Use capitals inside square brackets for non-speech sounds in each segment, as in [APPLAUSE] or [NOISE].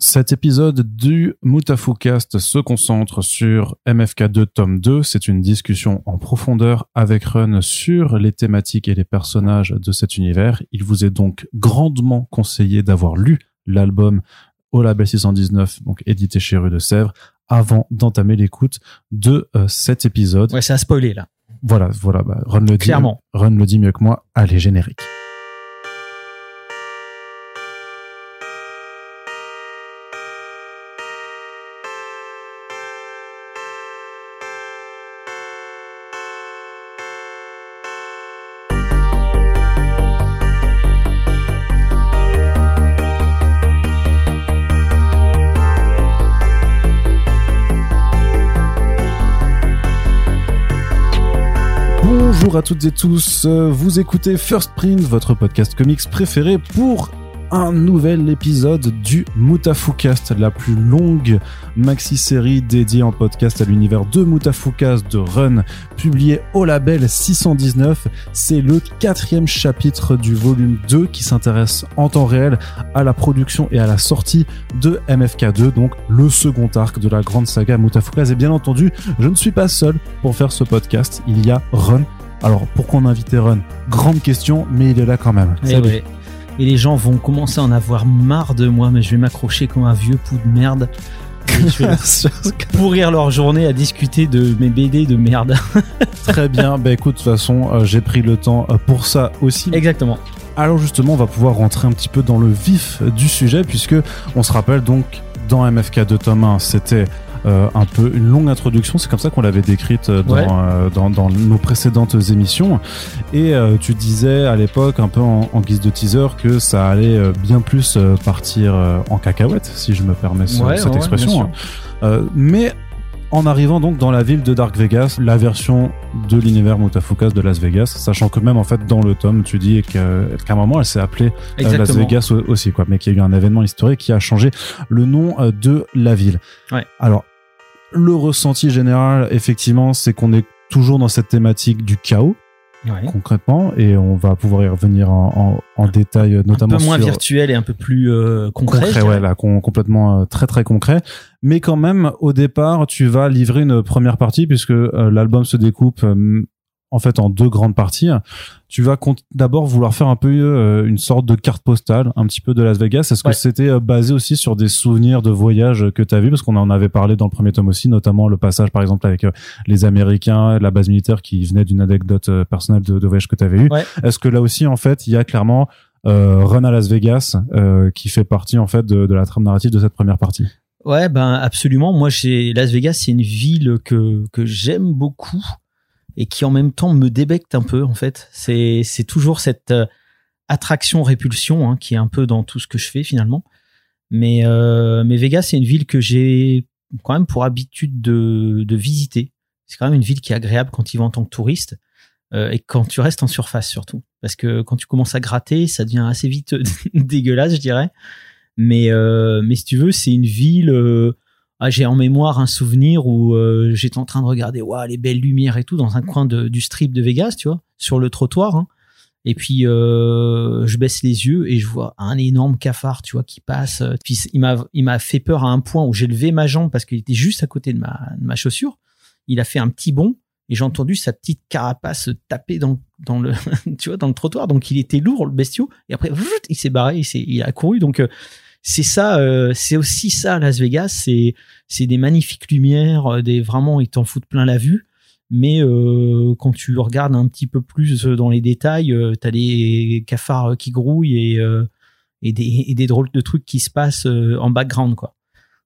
Cet épisode du Mutafucast se concentre sur MFK2 tome 2. C'est une discussion en profondeur avec Run sur les thématiques et les personnages de cet univers. Il vous est donc grandement conseillé d'avoir lu l'album au label 619, donc édité chez Rue de Sèvres, avant d'entamer l'écoute de euh, cet épisode. Ouais, c'est à spoiler là. Voilà, voilà, bah, Run le dit. Clairement. Run le dit mieux que moi. Allez, générique. Bonjour à toutes et tous, euh, vous écoutez First Print, votre podcast comics préféré pour un nouvel épisode du Mutafucast, la plus longue maxi-série dédiée en podcast à l'univers de Mutafukast de Run, publié au label 619. C'est le quatrième chapitre du volume 2 qui s'intéresse en temps réel à la production et à la sortie de MFK2, donc le second arc de la grande saga Mutafukast. Et bien entendu, je ne suis pas seul pour faire ce podcast, il y a Run. Alors, pourquoi on a invité Run? Grande question, mais il est là quand même. Et, Salut. ouais. Et les gens vont commencer à en avoir marre de moi, mais je vais m'accrocher comme un vieux pou de merde. [LAUGHS] Et je vais pourrir leur journée à discuter de mes BD de merde. [LAUGHS] Très bien, bah écoute, de toute façon, euh, j'ai pris le temps euh, pour ça aussi. Exactement. Alors justement, on va pouvoir rentrer un petit peu dans le vif du sujet, puisque on se rappelle donc dans MFK de tome 1, c'était euh, un peu une longue introduction, c'est comme ça qu'on l'avait décrite euh, dans, Ouais. euh, dans, dans nos précédentes émissions. Et euh, tu disais à l'époque, un peu en, en guise de teaser, que ça allait bien plus partir en cacahuète, si je me permets ce- Ouais, cette ouais, expression. hein. Mais en arrivant donc dans la ville de Dark Vegas, la version de l'univers Mutafukas de Las Vegas, sachant que même en fait dans le tome, tu dis qu'à un moment elle s'est appelée Las. Vegas au- aussi, quoi, mais qu'il y a eu un événement historique qui a changé le nom de la ville. Ouais. Alors, le ressenti général, effectivement, c'est qu'on est toujours dans cette thématique du chaos, Ouais. concrètement, et on va pouvoir y revenir en, en, en détail, euh, Un notamment peu moins sur virtuel et un peu plus euh, concret. concret, ouais, là, com- complètement euh, très très concret. Mais quand même, au départ, tu vas livrer une première partie puisque euh, l'album se découpe euh, en fait en deux grandes parties. Tu vas d'abord vouloir faire un peu euh, une sorte de carte postale, un petit peu de Las Vegas. Est-ce que c'était euh, basé aussi sur des souvenirs de voyage que tu as vu? Parce qu'on en avait parlé dans le premier tome aussi, notamment le passage par exemple avec euh, les Américains, la base militaire qui venait d'une anecdote personnelle de, de voyage que tu avais eu. Ouais. Est-ce que là aussi, en fait, il y a clairement Run à Las Vegas qui fait partie en fait de, de la trame narrative de cette première partie? Ouais, ben absolument. Moi, j'ai Las Vegas, c'est une ville que que j'aime beaucoup et qui en même temps me débecte un peu. En fait, c'est toujours cette euh, attraction répulsion hein, qui est un peu dans tout ce que je fais finalement. Mais euh, mais Vegas, c'est une ville que j'ai quand même pour habitude de visiter. C'est quand même une ville qui est agréable quand y vas en tant que touriste euh, et quand tu restes en surface surtout. Parce que quand tu commences à gratter, ça devient assez vite [LAUGHS] dégueulasse, je dirais. Mais, euh, mais si tu veux, c'est une ville. Euh, ah, j'ai en mémoire un souvenir où euh, j'étais en train de regarder ouah, les belles lumières et tout dans un coin de, du strip de Vegas, tu vois, sur le trottoir. hein. Et puis euh, je baisse les yeux et je vois un énorme cafard, tu vois, qui passe. Puis il m'a il m'a fait peur à un point où j'ai levé ma jambe parce qu'il était juste à côté de ma, de ma chaussure. Il a fait un petit bond et j'ai entendu sa petite carapace taper dans dans le [LAUGHS] tu vois dans le trottoir. Donc il était lourd le bestiau et après il s'est barré, il, il a couru. Donc euh, c'est ça, euh, c'est aussi ça Las Vegas. C'est c'est des magnifiques lumières, euh, des vraiment ils t'en foutent plein la vue. Mais euh, quand tu regardes un petit peu plus dans les détails, t'as des cafards qui grouillent et et des, des drôles de trucs qui se passent en background quoi.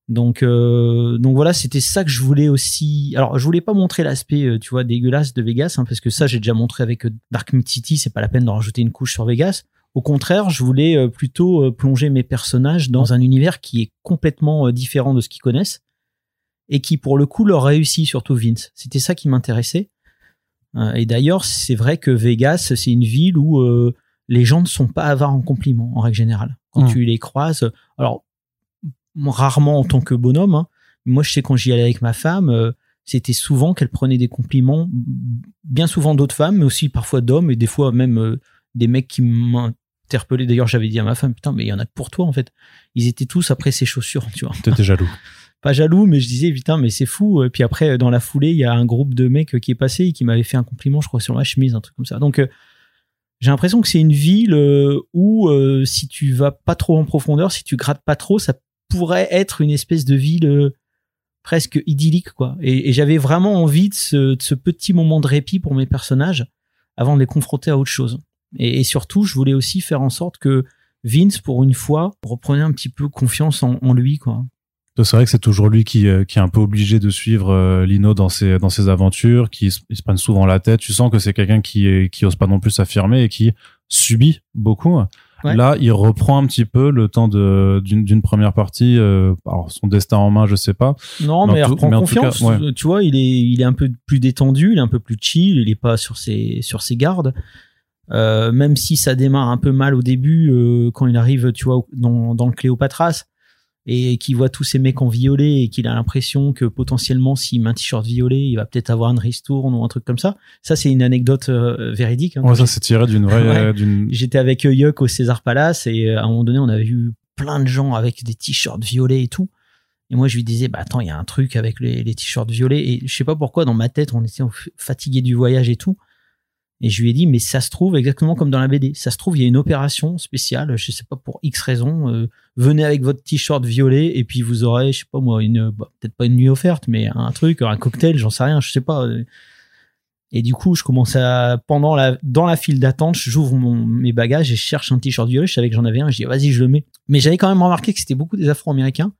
Donc donc voilà, c'était ça que je voulais aussi. Alors je voulais pas montrer l'aspect tu vois dégueulasse de Vegas hein, parce que ça j'ai déjà montré avec Dark Mid City, c'est pas la peine d'en rajouter une couche sur Vegas. Au contraire, je voulais euh, plutôt euh, plonger mes personnages dans un univers qui est complètement euh, différent de ce qu'ils connaissent et qui pour le coup leur réussit surtout Vince. C'était ça qui m'intéressait. Et d'ailleurs, c'est vrai que Vegas, c'est une ville où euh, les gens ne sont pas avares en compliments en règle générale. Quand Mm. tu les croises, alors rarement en tant que bonhomme, hein, moi je sais quand j'y allais avec ma femme, euh, c'était souvent qu'elle prenait des compliments, bien souvent d'autres femmes, mais aussi parfois d'hommes et des fois même euh, des mecs qui m'intéressaient interpellé. D'ailleurs, j'avais dit à ma femme, putain, mais il y en a que pour toi, en fait. Ils étaient tous après ses chaussures, tu vois. T'étais jaloux. [LAUGHS] Pas jaloux, mais je disais, putain, mais c'est fou. Et puis après, dans la foulée, il y a un groupe de mecs qui est passé et qui m'avait fait un compliment, je crois, sur ma chemise, un truc comme ça. Donc, euh, j'ai l'impression que c'est une ville euh, où, euh, si tu vas pas trop en profondeur, si tu grattes pas trop, ça pourrait être une espèce de ville presque idyllique, quoi. Et, et j'avais vraiment envie de ce, de ce petit moment de répit pour mes personnages avant de les confronter à autre chose. Et, et surtout, je voulais aussi faire en sorte que Vince, pour une fois, reprenait un petit peu confiance en, en lui, quoi. C'est vrai que c'est toujours lui qui, euh, qui est un peu obligé de suivre euh, Lino dans ses, dans ses aventures, qui se, se prennent souvent la tête. Tu sens que c'est quelqu'un qui, qui ose pas non plus s'affirmer et qui subit beaucoup. Ouais. Là, il reprend un petit peu le temps d'une première partie. euh, alors son destin en main, je sais pas. Non, Mais mais il reprend mais confiance. cas, ouais. Tu vois, il est, il est un peu plus détendu, il est un peu plus chill, il est pas sur ses, sur ses gardes. Euh, même si ça démarre un peu mal au début, euh, quand il arrive, tu vois, dans, dans le Cléopatras, et qu'il voit tous ces mecs en violet et qu'il a l'impression que potentiellement, s'il met un t-shirt violet, il va peut-être avoir une ristourne ou un truc comme ça. Ça, c'est une anecdote euh, véridique. hein. Ouais, ça c'est tiré d'une vraie, [LAUGHS] Ouais. J'étais avec Yuck au César Palace et à un moment donné, on avait vu plein de gens avec des t-shirts violets et tout. Et moi, je lui disais, bah attends, il y a un truc avec les, les t-shirts violets. Et je sais pas pourquoi, dans ma tête, on était fatigué du voyage et tout. Et je lui ai dit, mais ça se trouve exactement comme dans la BD. Ça se trouve, il y a une opération spéciale, je sais pas pour X raison. euh, venez avec votre t-shirt violet et puis vous aurez, je sais pas moi, une, bah, peut-être pas une nuit offerte, mais un truc, un cocktail, j'en sais rien, je sais pas. Et du coup, je commence à, pendant la, dans la file d'attente, j'ouvre mes bagages et je cherche un t-shirt violet. Je savais que j'en avais un. Je dis, vas-y, je le mets. Mais j'avais quand même remarqué que c'était beaucoup des Afro-Américains.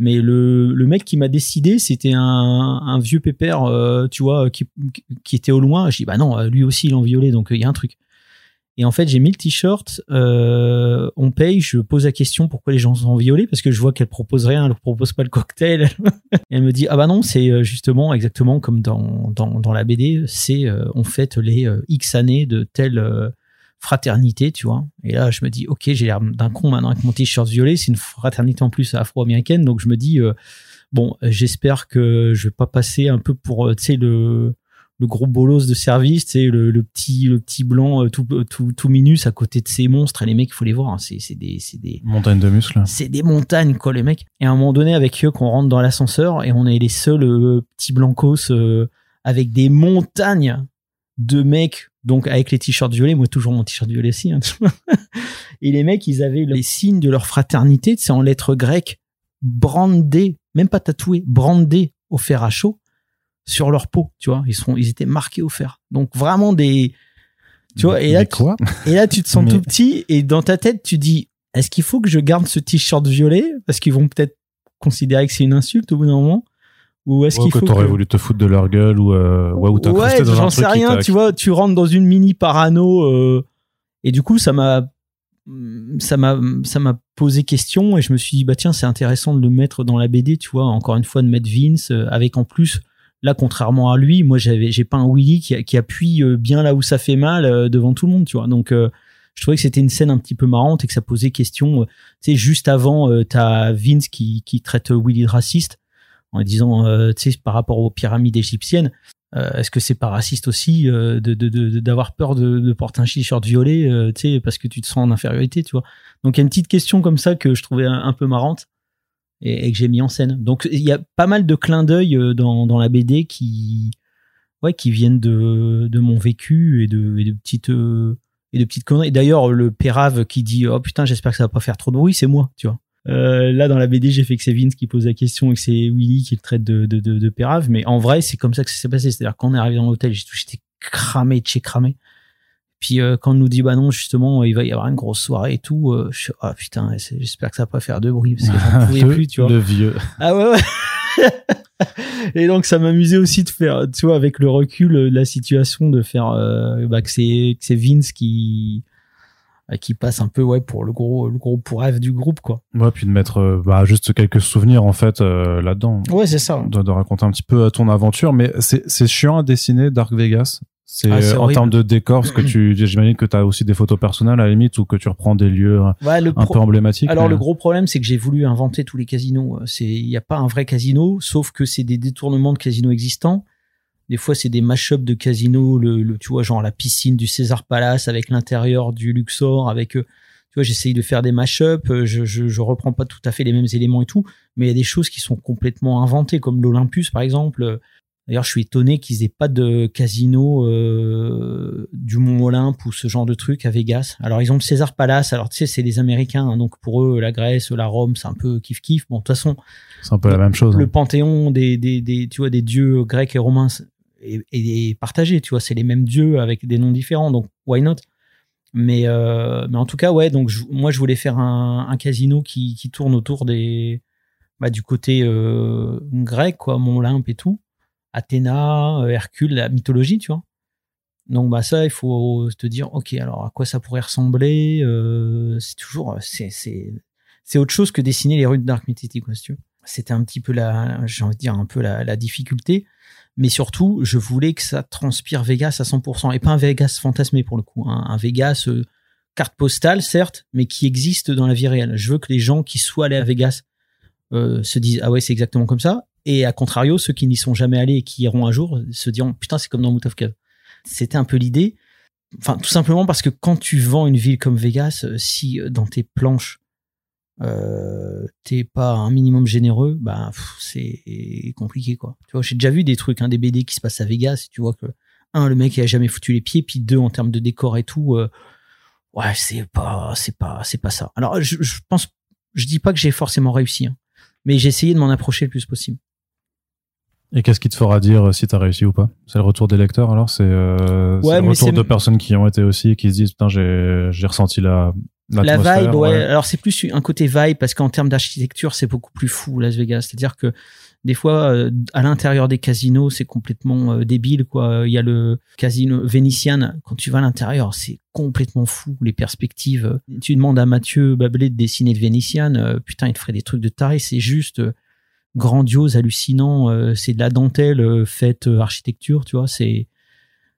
Mais le, le mec qui m'a décidé, c'était un, un vieux pépère, euh, tu vois, qui, qui était au loin. Je dis, bah non, euh, lui aussi, il en violet, donc euh, il y a un truc. Et en fait, j'ai mis le t-shirt, on paye, je pose la question pourquoi les gens sont en violet, parce que je vois qu'elle propose rien, elle propose pas le cocktail. [LAUGHS] Et elle me dit, ah bah non, c'est justement exactement comme dans, dans, dans la BD, c'est on fête les X années de euh, fraternité, tu vois. Et là, je me dis, ok, j'ai l'air d'un con maintenant avec mon t-shirt violet, c'est une fraternité en plus afro-américaine, donc je me dis, euh, bon, j'espère que je vais pas passer un peu pour, euh, tu sais, le le gros bolos de service, tu sais, le, le petit le petit blanc euh, tout tout tout minus à côté de ces monstres et les mecs, il faut les voir, hein, c'est c'est des c'est des Montagne de muscles. c'est des montagnes quoi les mecs. Et à un moment donné avec eux qu'on rentre dans l'ascenseur et on est les seuls euh, petits blancos euh, avec des montagnes de mecs donc avec les t-shirts violets, moi toujours mon t-shirt violet aussi. hein, [LAUGHS] et les mecs, ils avaient les signes de leur fraternité, c'est en lettres grecques brandés, même pas tatoués, brandés au fer à chaud sur leur peau, tu vois. Ils sont, ils étaient marqués au fer. Donc vraiment des, tu vois. Et là, tu- quoi et là, tu te sens [LAUGHS] Mais- tout petit et dans ta tête, tu dis, est-ce qu'il faut que je garde ce t-shirt violet? Parce qu'ils vont peut-être considérer que c'est une insulte au bout d'un moment ou est-ce Ouais, qu'il que faut t'aurais que... voulu te foutre de leur gueule ou euh, ouais, ou Ouais, dans j'en sais rien, tu vois, tu rentres dans une mini parano euh, et du coup, ça m'a ça m'a ça m'a posé question et je me suis dit bah tiens, c'est intéressant de le mettre dans la BD, tu vois, encore une fois de mettre Vince euh, avec en plus là contrairement à lui, moi j'avais j'ai pas un Willy qui, qui appuie euh, bien là où ça fait mal devant tout le monde, tu vois. Donc euh, je trouvais que c'était une scène un petit peu marrante et que ça posait question. Tu sais, juste avant, euh, t'as Vince qui, qui traite Willy de raciste en disant, euh, tu sais, par rapport aux pyramides égyptiennes, euh, est-ce que c'est pas raciste aussi euh, de d'avoir peur de, porter un t-shirt violet, tu sais, parce que tu te sens en infériorité, tu vois Donc il y a une petite question comme ça que je trouvais un, peu marrante et, que j'ai mis en scène. Donc il y a pas mal de clins d'œil dans, dans la BD qui ouais qui viennent de, de mon vécu et de, de petites et de petites conneries. D'ailleurs le pérave qui dit oh putain j'espère que ça va pas faire trop de bruit, c'est moi, tu vois. Euh, là dans la BD j'ai fait que c'est Vince qui pose la question et que c'est Willy qui le traite de, de, de, de pérave, mais en vrai c'est comme ça que ça s'est passé. C'est-à-dire quand on est arrivé dans l'hôtel, j'étais cramé de chez cramé. Puis euh, quand on nous dit bah non justement il va y avoir une grosse soirée et tout, euh, je suis ah putain j'espère que ça va pas faire de bruit parce que j'en [LAUGHS] pouvais plus tu vois. le vieux. Ah ouais, ouais. [LAUGHS] Et donc ça m'amusait aussi de faire, tu vois, avec le recul de la situation, de faire euh, bah, que c'est que c'est Vince qui euh, qui passe un peu ouais pour le gros le gros pour rêve du groupe quoi. Ouais, puis de mettre euh, bah, juste quelques souvenirs en fait euh, là-dedans. Ouais c'est ça. De, de raconter un petit peu euh, ton aventure, mais c'est c'est chiant à dessiner Dark Vegas. C'est Ah, en termes de décor, parce que tu, [CLEARS THROAT] j'imagine que tu as aussi des photos personnelles à la limite ou que tu reprends des lieux Ouais, le un peu emblématiques. Alors mais- le gros problème c'est que j'ai voulu inventer tous les casinos. C'est il y a pas un vrai casino, sauf que c'est des détournements de casinos existants. Des fois, c'est des mash-ups de casino, le, le, tu vois, genre la piscine du César Palace avec l'intérieur du Luxor, avec, euh, tu vois, j'essaye de faire des mash-ups, euh, je, je, je reprends pas tout à fait les mêmes éléments et tout, mais il y a des choses qui sont complètement inventées, comme l'Olympus, par exemple. D'ailleurs, je suis étonné qu'ils aient pas de casino euh, du Mont Olympe ou ce genre de truc à Vegas. Alors, ils ont le César Palace. Alors, tu sais, c'est les Américains, hein, donc pour eux, la Grèce, la Rome, c'est un peu kiff kiff. Bon, de toute façon, c'est un peu la même chose. Le hein. panthéon des, des, des, tu vois, des dieux grecs et romains est partagé. Tu vois, c'est les mêmes dieux avec des noms différents. Donc, why not? Mais, euh, mais en tout cas, ouais. Donc, moi, je voulais faire un, casino qui, tourne autour des, bah, du côté euh, grec, quoi, Mont Olympe et tout. Athéna, euh, Hercule, la mythologie, tu vois. Donc bah ça, il faut te dire, ok, alors à quoi ça pourrait ressembler C'est toujours, c'est c'est c'est autre chose que dessiner les rues de Dark quoi, si tu veux. C'était un petit peu la, j'ai envie de dire un peu la, la difficulté, mais surtout, je voulais que ça transpire Vegas à 100%, et pas un Vegas fantasmé pour le coup, hein, un Vegas euh, carte postale certes, mais qui existe dans la vie réelle. Je veux que les gens qui soient allés à Vegas euh, se disent ah ouais c'est exactement comme ça, et à contrario ceux qui n'y sont jamais allés et qui iront un jour se diront putain c'est comme dans Moot of Cave. C'était un peu l'idée. Enfin, tout simplement parce que quand tu vends une ville comme Vegas, euh, si euh, dans tes planches, euh, t'es pas un minimum généreux, bah, c'est compliqué, quoi. Tu vois, j'ai déjà vu des trucs, hein, des BD qui se passent à Vegas, et tu vois que, un, le mec, il a jamais foutu les pieds, puis deux, en termes de décor et tout, euh, ouais, c'est pas, c'est pas, c'est pas ça. Alors, je, je pense, je dis pas que j'ai forcément réussi, hein, mais j'ai essayé de m'en approcher le plus possible. Et qu'est-ce qui te fera dire euh, si t'as réussi ou pas? C'est le retour des lecteurs alors? C'est euh, Ouais, le retour de personnes qui ont été aussi et qui se disent putain j'ai ressenti la La vibe, ouais. Alors c'est plus un côté vibe parce qu'en termes d'architecture, c'est beaucoup plus fou Las Vegas. C'est-à-dire que des fois, euh, à l'intérieur des casinos, c'est complètement euh, débile, quoi. Il y a le casino Vénitian. Quand tu vas à l'intérieur, c'est complètement fou les perspectives. Tu demandes à Mathieu Babelet de dessiner le Vénitian, euh, putain, il te ferait des trucs de taré. C'est juste grandiose, hallucinant. c'est de la dentelle faite architecture, tu vois. C'est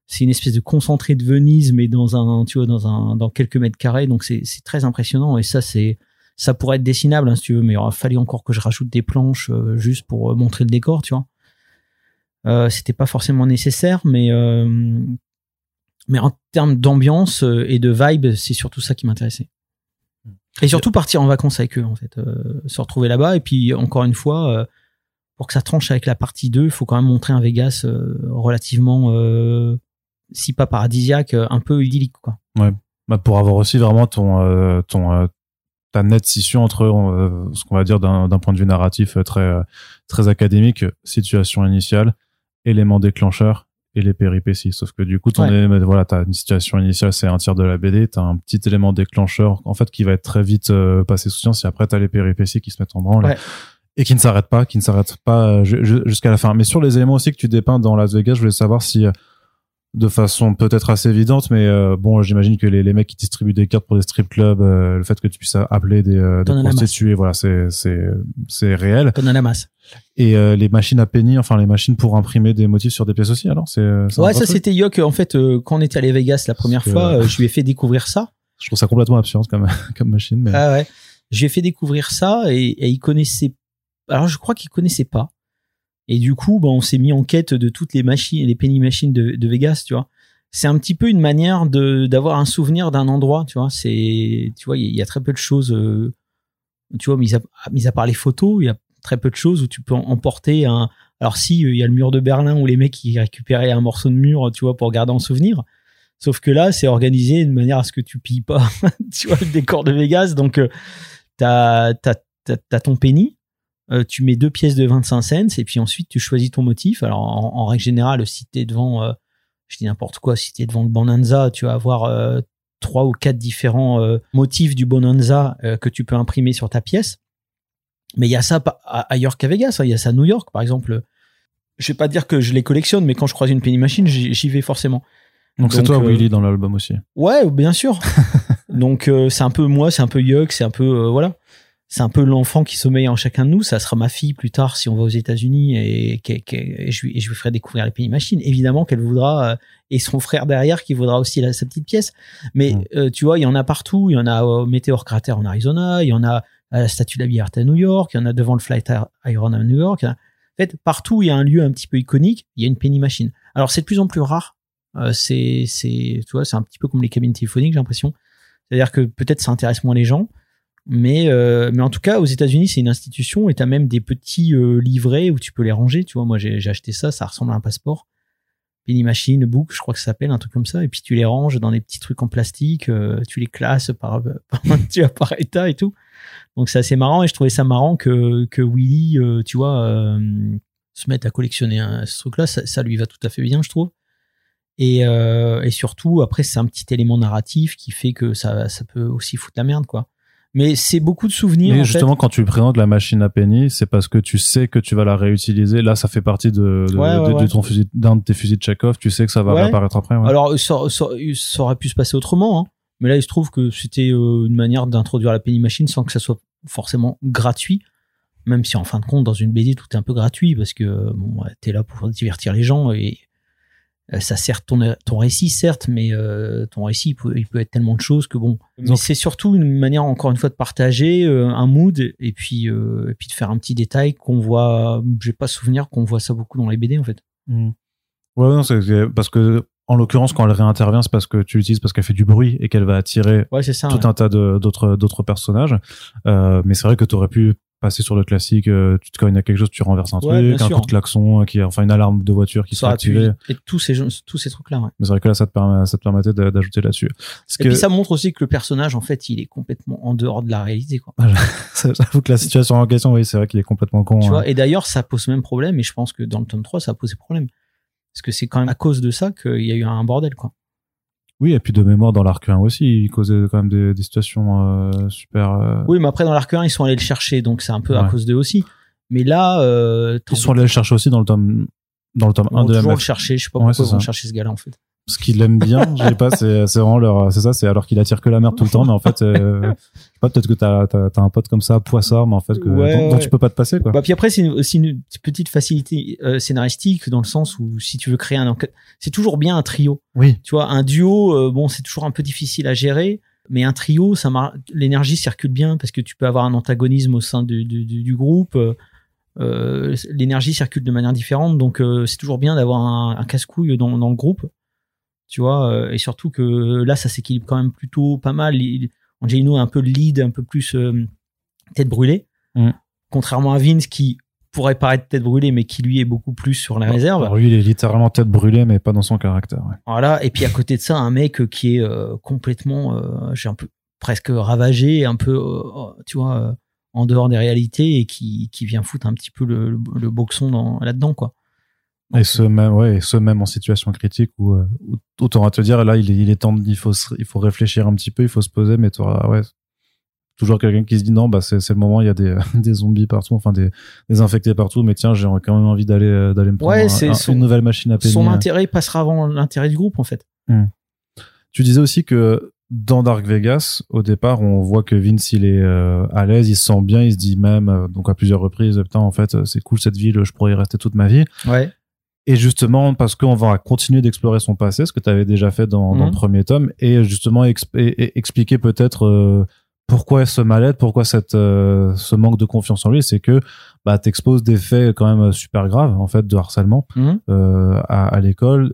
c'est une espèce de concentré de Venise, mais dans un, tu dans un, dans quelques mètres carrés. Donc c'est, c'est très impressionnant. Et ça, c'est, ça pourrait être dessinable, hein, si tu veux, mais il aurait fallu encore que je rajoute des planches euh, juste pour euh, montrer le décor, tu vois. Euh, c'était pas forcément nécessaire, mais, mais en termes d'ambiance et de vibe, c'est surtout ça qui m'intéressait. Et surtout partir en vacances avec eux, en fait, se retrouver là-bas. Et puis, encore une fois, pour que ça tranche avec la partie 2, il faut quand même montrer un Vegas relativement, si pas paradisiaque, euh, un peu idyllique, quoi. Bah, pour avoir aussi vraiment ton euh, ton euh, ta nette scission entre euh, ce qu'on va dire d'un point de vue narratif très très académique situation initiale élément déclencheur et les péripéties sauf que du coup ton Ouais. élément- voilà t'as une situation initiale c'est un tiers de la BD t'as un petit élément déclencheur en fait qui va être très vite euh, passé sous silence et après t'as les péripéties qui se mettent en branle Ouais. et qui ne s'arrêtent pas qui ne s'arrêtent pas ju- ju- jusqu'à la fin mais sur les éléments aussi que tu dépeins dans Las Vegas je voulais savoir si de façon peut-être assez évidente, mais euh, bon, j'imagine que les, les mecs qui distribuent des cartes pour des strip clubs, euh, le fait que tu puisses appeler des, euh, des prostituées, voilà, c'est c'est c'est réel. T'en as la masse. Et euh, les machines à penny, enfin les machines pour imprimer des motifs sur des pièces aussi, alors c'est Ouais, ça c'était Yok. En fait, euh, quand on était allé à Vegas la première que- fois, euh, [LAUGHS] je lui ai fait découvrir ça. Je trouve ça complètement absurde comme [LAUGHS] comme machine, mais Ah ouais. Je lui ai fait découvrir ça et, et il connaissait. Alors je crois qu'il connaissait pas. Et du coup, bah, on s'est mis en quête de toutes les machines, les penny machines de, Vegas, tu vois. C'est un petit peu une manière de d'avoir un souvenir d'un endroit, tu vois. C'est, tu vois, il y, a- très peu de choses, euh, tu vois, mis à, mis à part les photos, il y a très peu de choses où tu peux emporter un. Alors si, euh, il y a le mur de Berlin où les mecs qui récupéraient un morceau de mur, tu vois, pour garder en souvenir. Sauf que là, c'est organisé de manière à ce que tu pilles pas, [LAUGHS] tu vois, le décor de Vegas. Donc, euh, t'as t'as t'as ton penny, euh, tu mets deux pièces de 25 cents et puis ensuite tu choisis ton motif. Alors en, en règle générale, si t'es devant, euh, je dis n'importe quoi, si t'es devant le Bonanza, tu vas avoir euh, trois ou quatre différents motifs du Bonanza que tu peux imprimer sur ta pièce. Mais il y a ça ailleurs qu'à Vegas, hein. il y a ça à New York par exemple. Je vais pas dire que je les collectionne, mais quand je croise une penny machine, j'y vais forcément. donc c'est toi Willy dans l'album aussi. Ouais, bien sûr. [LAUGHS] Donc c'est un peu moi, c'est un peu Yuck, c'est un peu voilà, c'est un peu l'enfant qui sommeille en chacun de nous. Ça sera ma fille plus tard si on va aux États-Unis et, je, lui, et je lui ferai découvrir les penny machines. Évidemment qu'elle voudra euh, et son frère derrière qui voudra aussi la, sa petite pièce. Mais Mm. euh, tu vois, il y en a partout. Il y en a au Meteor Crater en Arizona, il y en a à la Statue de la Liberté à New York, il y en a devant le Flight Iron à New York. en fait, partout où il y a un lieu un petit peu iconique, il y a une penny machine. Alors c'est de plus en plus rare. Euh, c'est, c'est, tu vois, c'est un petit peu comme les cabines téléphoniques, j'ai l'impression. C'est-à-dire que peut-être ça intéresse moins les gens, mais euh, mais en tout cas aux États-Unis c'est une institution et t'as même des petits euh, livrets où tu peux les ranger. Tu vois, moi j'ai, acheté ça, ça ressemble à un passeport. Penny Machine, Book, je crois que ça s'appelle, un truc comme ça. Et puis tu les ranges dans des petits trucs en plastique, euh, tu les classes par, [LAUGHS] tu par état et tout. Donc c'est assez marrant et je trouvais ça marrant que, que Willy, tu vois, se mette à collectionner hein, ce truc-là. Ça, ça lui va tout à fait bien, je trouve. Et, et surtout, après, c'est un petit élément narratif qui fait que ça, ça peut aussi foutre la merde, quoi. Mais c'est beaucoup de souvenirs. Mais en justement, fait. quand tu présentes la machine à penny, c'est parce que tu sais que tu vas la réutiliser. Là, ça fait partie de, de, Ouais, ouais, de- de ouais. ton fusil, d'un de tes fusils de Chekhov. Tu sais que ça va réapparaître après. Alors, ça, ça- ça aurait pu se passer autrement, hein. mais là, il se trouve que c'était euh, une manière d'introduire la penny machine sans que ça soit forcément gratuit. Même si, en fin de compte, dans une BD, tout est un peu gratuit parce que bon, t'es là pour divertir les gens et ça sert ton, ton récit, certes, mais euh, ton récit, il peut, il peut être tellement de choses que bon. Mais c'est surtout une manière, encore une fois, de partager euh, un mood et puis, euh, et puis de faire un petit détail qu'on voit. J'ai pas souvenir qu'on voit ça beaucoup dans les BD, en fait. Mm. Ouais, non, parce que, en l'occurrence, quand elle réintervient, c'est parce que tu l'utilises parce qu'elle fait du bruit et qu'elle va attirer Ouais, c'est ça. tout ouais. un tas de- d'autres d'autres personnages. Euh, mais c'est vrai que tu aurais pu passer sur le classique. euh, tu te cognes à quelque chose, tu renverses un Ouais, truc, un coup de klaxon, euh, qui, enfin une alarme de voiture qui sera activée. et tous ces, tous ces trucs-là, ouais. Mais c'est vrai que là, ça te, permet, ça te permettait d'a- d'ajouter là-dessus. Et que puis ça montre aussi que le personnage, en fait, il est complètement en dehors de la réalité, quoi. [LAUGHS] j'avoue que la situation en question, oui, c'est vrai qu'il est complètement con. Tu hein. vois, et d'ailleurs, ça pose même problème, et je pense que dans le tome 3, ça a posé problème. Parce que c'est quand même à cause de ça qu'il y a eu un bordel, quoi. Oui, et puis de mémoire dans l'arc 1 aussi, il causait quand même des, des situations euh, super. euh, Oui, mais après, dans l'arc 1, ils sont allés le chercher, donc c'est un peu à cause d'eux aussi. Mais là, euh, Ils sont allés le chercher aussi dans le tome, dans le tome ils 1 vont de toujours le chercher, je sais pas Ouais, pourquoi ils vont chercher ce gars-là, en fait. Ce qu'il aime bien, je sais pas, c'est c'est vraiment leur, c'est ça, c'est alors qu'il attire que la merde tout le temps, mais en fait, euh, je sais pas, peut-être que t'as as, un pote comme ça, poissard, mais en fait, que, Ouais, dont, dont ouais. tu peux pas te passer, quoi. Bah, puis après, c'est une- aussi une petite facilité euh, scénaristique, dans le sens où si tu veux créer un enquête, c'est toujours bien un trio. oui. Tu vois, un duo, euh, bon, c'est toujours un peu difficile à gérer, mais un trio, ça l'énergie circule bien parce que tu peux avoir un antagonisme au sein du, du, du- du groupe. euh, l'énergie circule de manière différente, donc c'est toujours bien d'avoir un, un casse-couille dans, dans le groupe. Tu vois, euh, et surtout que là, ça s'équilibre quand même plutôt pas mal. Il- Angelino est un peu le lead, un peu plus euh, tête brûlée, Mm. contrairement à Vince qui pourrait paraître tête brûlée, mais qui lui est beaucoup plus sur la réserve. Alors lui, il est littéralement tête brûlée, mais pas dans son caractère. ouais. Voilà, et puis à côté de ça, un mec qui est euh, complètement, euh, j'ai un peu presque ravagé, un peu, tu vois, en dehors des réalités et qui, qui vient foutre un petit peu le, le, le boxon dans, là-dedans, quoi. Et ce même, ouais, et ce même en situation critique où, euh, où, où t'auras à te dire, là, il est, il est temps, de- il faut, il faut réfléchir un petit peu, il faut se poser, mais t'auras, ouais, toujours quelqu'un qui se dit non, bah, c'est, le moment, il y a des, [LAUGHS] des zombies partout, enfin, des, des infectés partout, mais tiens, j'ai quand même envie d'aller, euh, d'aller me prendre Ouais, un- son- une nouvelle machine à peigner. Son intérêt passera avant l'intérêt du groupe, en fait. Tu disais aussi que dans Dark Vegas, au départ, on voit que Vince, il est euh, à l'aise, il se sent bien, il se dit même, euh, donc à plusieurs reprises, putain, en fait, euh, c'est cool cette ville, je pourrais y rester toute ma vie. Ouais. Et justement, parce qu'on va continuer d'explorer son passé, ce que tu avais déjà fait dans, dans Mhm. le premier tome, et justement exp- et- et expliquer peut-être euh, pourquoi ce mal-être, pourquoi cette, euh, ce manque de confiance en lui, c'est que bah, t'exposes des faits quand même super graves, en fait, de harcèlement Mhm. euh, à, à l'école,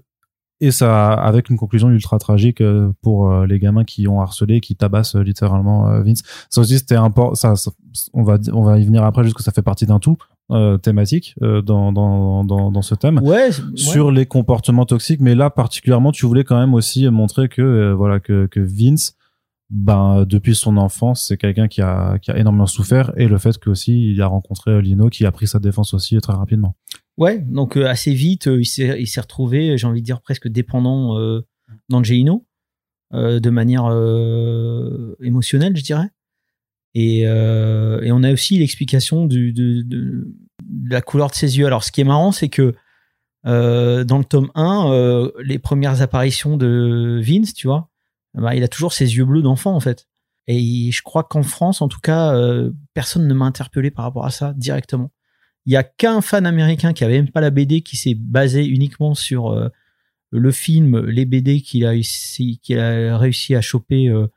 et ça avec une conclusion ultra tragique euh, pour euh, les gamins qui ont harcelé, qui tabassent euh, littéralement Vince. Ça aussi, c'était important. Ça, ça- on va on va y venir après, juste que ça fait partie d'un tout euh, thématique euh, dans, dans dans dans ce thème Ouais. sur les comportements toxiques mais là particulièrement tu voulais quand même aussi montrer que euh, voilà que que Vince ben depuis son enfance c'est quelqu'un qui a qui a énormément souffert et le fait que aussi il a rencontré Lino qui a pris sa défense aussi très rapidement Ouais, donc euh, assez vite, euh, il s'est retrouvé, j'ai envie de dire presque dépendant euh, d'Angelino, euh, de manière euh, émotionnelle, je dirais. Et, euh, on a aussi l'explication de, la couleur de ses yeux. Alors, ce qui est marrant, c'est que euh, dans le tome 1, euh, les premières apparitions de Vince, tu vois, bah, il a toujours ses yeux bleus d'enfant, en fait. Et je crois qu'en France, en tout cas, euh, personne ne m'a interpellé par rapport à ça directement. Il y a qu'un fan américain qui avait même pas la BD qui s'est basé uniquement sur euh, le film, les BD qu'il a a réussi à choper euh,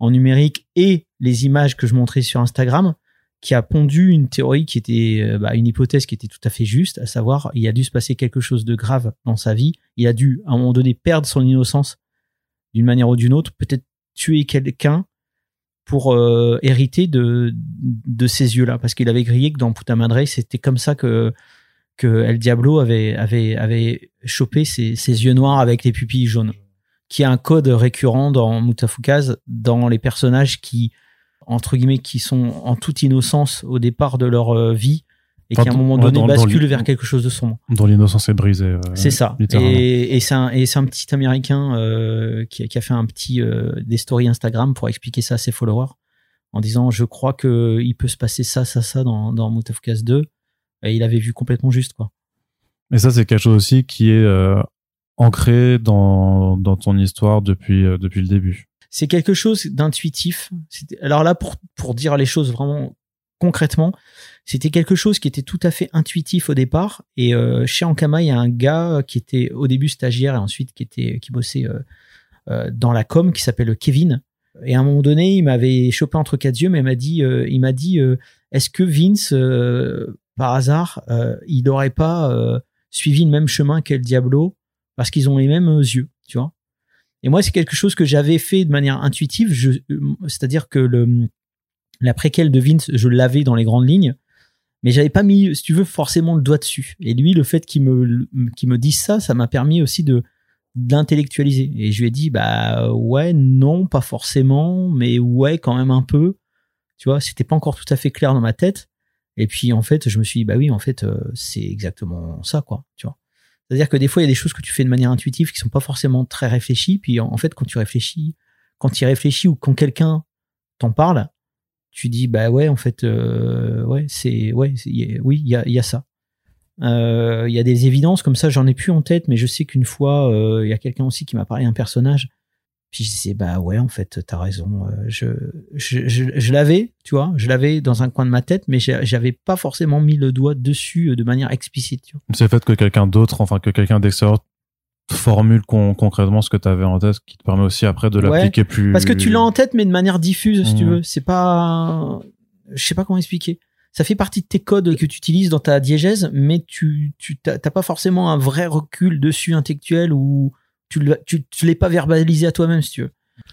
en numérique et les images que je montrais sur Instagram. qui a pondu une théorie qui était euh, bah, une hypothèse qui était tout à fait juste, à savoir il a dû se passer quelque chose de grave dans sa vie. Il a dû à un moment donné perdre son innocence d'une manière ou d'une autre, peut-être tuer quelqu'un pour euh, hériter de de ces yeux-là, parce qu'il avait grillé que dans Puta Madre, c'était comme ça que que El Diablo avait avait avait chopé ses, ses yeux noirs avec les pupilles jaunes, qui est un code récurrent dans Mutafukaz, dans les personnages qui entre guillemets qui sont en toute innocence au départ de leur euh, vie et qui à un moment Ouais, donné dans- dans basculent l'in- vers quelque chose de sombre. Dont l'innocence est brisée. euh, C'est ça. Et, et c'est un, petit américain euh, qui, a- qui a fait un petit euh, des stories Instagram pour expliquer ça à ses followers en disant je crois que il peut se passer ça ça ça dans dans Mutafukaz 2 et il avait vu complètement juste quoi. Et ça, c'est quelque chose aussi qui est ancré dans, dans ton histoire depuis, depuis le début. C'est quelque chose d'intuitif. Alors là pour pour dire les choses vraiment concrètement, c'était quelque chose qui était tout à fait intuitif au départ. Et euh, chez Ankama, il y a un gars qui était au début stagiaire et ensuite qui était qui bossait euh, euh, dans la com qui s'appelle Kevin. Et à un moment donné, il m'avait chopé entre quatre yeux, mais il m'a dit, il m'a est-ce que Vince, par hasard, il n'aurait pas suivi le même chemin qu'El Diablo parce qu'ils ont les mêmes yeux, tu vois? Et moi, c'est quelque chose que j'avais fait de manière intuitive. C'est-à-dire que le la préquelle de Vince, je l'avais dans les grandes lignes, mais j'avais pas mis, si tu veux, forcément le doigt dessus. Et lui, le fait qu'il me me dise ça, ça m'a permis aussi de d'intellectualiser. Et je lui ai dit, bah ouais, non, pas forcément, mais ouais, quand même un peu. Tu vois, c'était pas encore tout à fait clair dans ma tête. Et puis en fait, je me suis dit, bah oui, en fait, euh, c'est exactement ça, quoi. Tu vois. C'est-à-dire que des fois, il y a des choses que tu fais de manière intuitive qui sont pas forcément très réfléchies. Puis en, en fait, quand tu réfléchis, quand tu y réfléchis ou quand quelqu'un t'en parle, tu dis, bah ouais, en fait, euh, ouais, c'est, ouais, oui, il y a, y a ça. Euh, Il y a des évidences comme ça, j'en ai plus en tête, mais je sais qu'une fois, euh, il y a quelqu'un aussi qui m'a parlé d'un personnage. Puis je disais, bah ouais, en fait, t'as raison. Je, je, je, l'avais, tu vois, je l'avais dans un coin de ma tête, mais j'avais pas forcément mis le doigt dessus de manière explicite. C'est le fait que quelqu'un d'autre, enfin que quelqu'un d'extérieur formule con- concrètement ce que tu avais en tête, qui te permet aussi après de Ouais, l'appliquer plus. Parce que tu l'as en tête, mais de manière diffuse, si tu Mhm. veux. C'est pas, je sais pas comment expliquer. Ça fait partie de tes codes que tu utilises dans ta diégèse, mais tu, tu t'as pas forcément un vrai recul dessus intellectuel ou tu l'as- tu, tu l'es pas verbalisé à toi-même, si tu veux.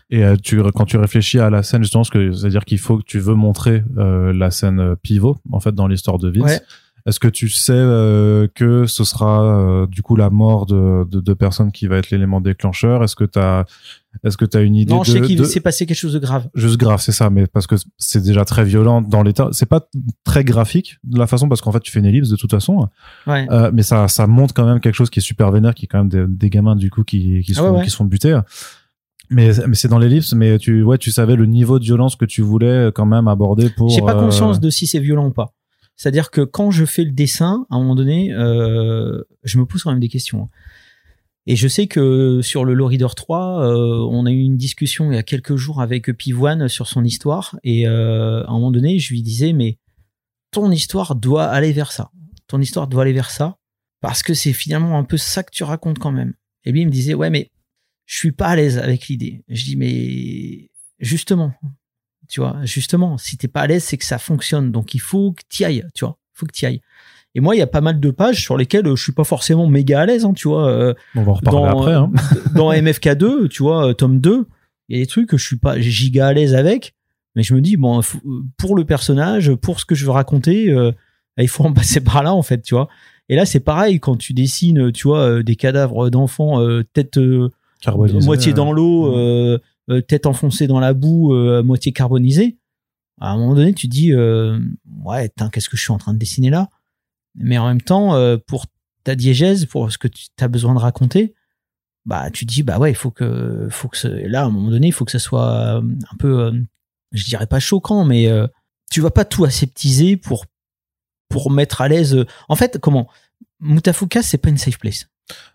Et euh, tu, quand tu réfléchis à la scène, justement, c'est-à-dire qu'il faut que tu veux montrer euh, la scène pivot, en fait, dans l'histoire de Vince. Ouais. Est-ce que tu sais euh, que ce sera euh, du coup la mort de, de, de personnes qui va être l'élément déclencheur? Est-ce que tu as, est-ce que tu as une idée Non, de, je sais qu'il de- s'est passé quelque chose de grave. juste grave, c'est ça, mais parce que c'est déjà très violent dans l'état. C'est pas très graphique de la façon parce qu'en fait tu fais une ellipse de toute façon, Ouais. euh, mais ça ça montre quand même quelque chose qui est super vénère, qui est quand même des, des gamins du coup qui qui Ah ouais, ouais. qui se font buter. Mais mais c'est dans l'ellipse, mais tu ouais tu savais le niveau de violence que tu voulais quand même aborder pour. J'ai pas euh, conscience de si c'est violent ou pas. C'est-à-dire que quand je fais le dessin, à un moment donné, euh, je me pose quand même des questions. Et je sais que sur le Low Reader 3, euh, on a eu une discussion il y a quelques jours avec Pivoine sur son histoire. Et euh, à un moment donné, je lui disais, mais ton histoire doit aller vers ça. Ton histoire doit aller vers ça. Parce que c'est finalement un peu ça que tu racontes quand même. Et lui, il me disait, ouais, mais je suis pas à l'aise avec l'idée. Je dis, mais justement, tu vois, justement, si t'es pas à l'aise, c'est que ça fonctionne. Donc il faut que t'y ailles, tu vois. Il faut que t'y ailles. Et moi, il y a pas mal de pages sur lesquelles euh, je suis pas forcément méga à l'aise, hein, tu vois. Euh, On va en reparler dans, après. Hein. [LAUGHS] dans MFK2, tu vois, euh, tome 2, il y a des trucs que je suis pas giga à l'aise avec, mais je me dis, bon, pour le personnage, pour ce que je veux raconter, euh, il faut en passer [LAUGHS] par là, en fait, tu vois. Et là, c'est pareil, quand tu dessines, tu vois, euh, des cadavres d'enfants, euh, tête euh, moitié euh, dans l'eau, euh, euh, tête enfoncée dans la boue, euh, moitié carbonisée. À un moment donné, tu te dis, euh, ouais, qu'est-ce que je suis en train de dessiner là? Mais en même temps, euh, pour ta diégèse, pour ce que tu as besoin de raconter, bah, tu te dis, bah ouais, il faut que, faut que ce- là, à un moment donné, il faut que ça soit euh, un peu, euh, je dirais pas choquant, mais euh, tu vas pas tout aseptiser pour, pour mettre à l'aise. En fait, comment? Mutafuka, c'est pas une safe place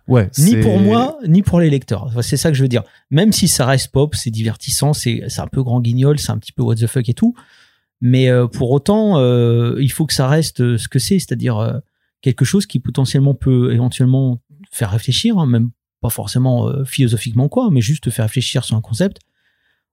Ouais. ni pour moi ni pour les lecteurs. Enfin, c'est ça que je veux dire. Même si ça reste pop c'est divertissant c'est un peu grand guignol c'est un petit peu what the fuck et tout. Mais euh, pour autant euh, il faut que ça reste euh, ce que c'est c'est-à-dire euh, quelque chose qui potentiellement peut éventuellement faire réfléchir hein, même pas forcément philosophiquement quoi mais juste te faire réfléchir sur un concept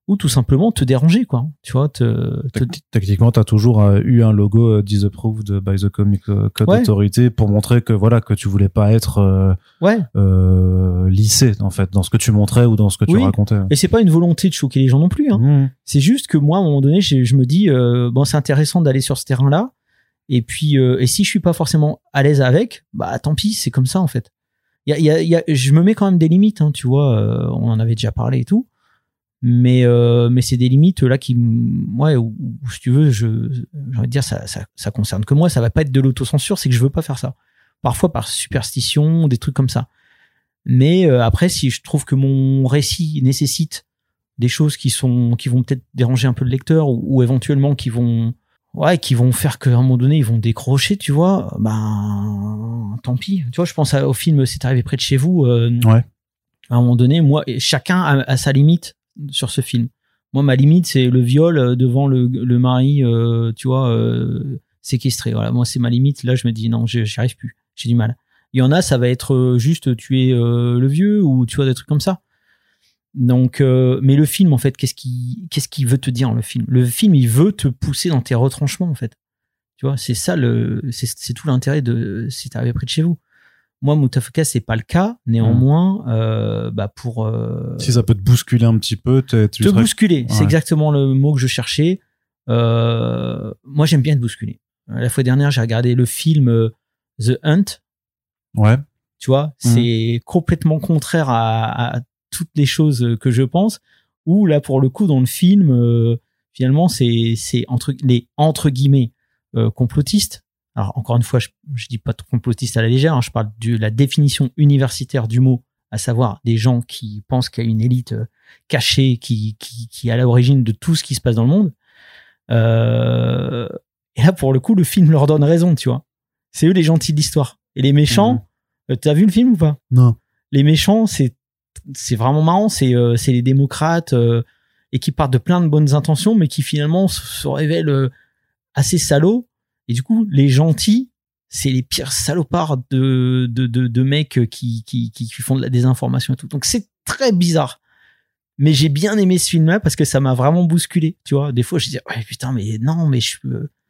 ou tout simplement te déranger quoi tu vois te, te- Tactiquement, tu as toujours euh, eu un logo euh, disapproved by the Comic euh, Code Ouais. Authority pour montrer que voilà que tu voulais pas être euh, ouais euh, lissé en fait dans ce que tu montrais ou dans ce que tu Oui. racontais. et c'est pas une volonté de choquer les gens non plus hein. Mmh. c'est juste que moi à un moment donné je, je me dis euh, bon c'est intéressant d'aller sur ce terrain là et puis et si je suis pas forcément à l'aise avec bah tant pis c'est comme ça en fait y a, y a- il y a- je me mets quand même des limites hein, tu vois on en avait déjà parlé et tout mais euh, mais c'est des limites là qui m- ouais où, si tu veux je j'ai envie de dire ça, ça ça concerne que moi ça va pas être de l'autocensure c'est que je veux pas faire ça. Parfois par superstition des trucs comme ça. Mais euh, après si je trouve que mon récit nécessite des choses qui sont qui vont peut-être déranger un peu le lecteur ou, ou éventuellement qui vont ouais qui vont faire qu'à un moment donné ils vont décrocher tu vois ben tant pis. Tu vois je pense au film c'est arrivé près de chez vous euh, Ouais. à un moment donné moi chacun a, a sa limite sur ce film. Moi ma limite c'est le viol euh, devant le, le mari euh, tu vois euh, séquestré. Voilà. Moi c'est ma limite. Là je me dis non j'y arrive plus. J'ai du mal. Il y en a ça va être juste tuer le vieux ou tu vois des trucs comme ça. Donc mais le film en fait qu'est-ce qui qu'il veut te dire le film? Le film il veut te pousser dans tes retranchements en fait. Tu vois c'est ça c'est tout l'intérêt de c'est arrivé près de chez vous moi Mutafaka c'est pas le cas néanmoins euh, bah pour euh, Si ça peut te bousculer un petit peu, tu te serais- bousculer, c'est exactement le mot que je cherchais. Euh, moi, j'aime bien te bousculer. La fois dernière, j'ai regardé le film The Hunt. Ouais. Tu vois, Mhm. c'est complètement contraire à, à toutes les choses que je pense. Où là, pour le coup, dans le film, finalement, c'est c'est entre les entre guillemets complotistes. Alors encore une fois, je, je dis pas de complotiste à la légère. hein, je parle de la définition universitaire du mot, à savoir des gens qui pensent qu'il y a une élite euh, cachée qui qui qui est à l'origine de tout ce qui se passe dans le monde. Euh, et là, pour le coup, le film leur donne raison, tu vois. C'est eux les gentils de l'histoire. Et les méchants, euh, t'as vu le film ou pas? Non. les méchants, c'est c'est vraiment marrant. C'est euh, les démocrates euh, et qui partent de plein de bonnes intentions, mais qui finalement se, se révèlent assez salauds. Et du coup, les gentils, c'est les pires salopards de de de, de mecs qui, qui qui font de la désinformation et tout. Donc c'est très bizarre. Mais j'ai bien aimé ce film-là parce que ça m'a vraiment bousculé. Tu vois, des fois je dis ouais putain mais non mais je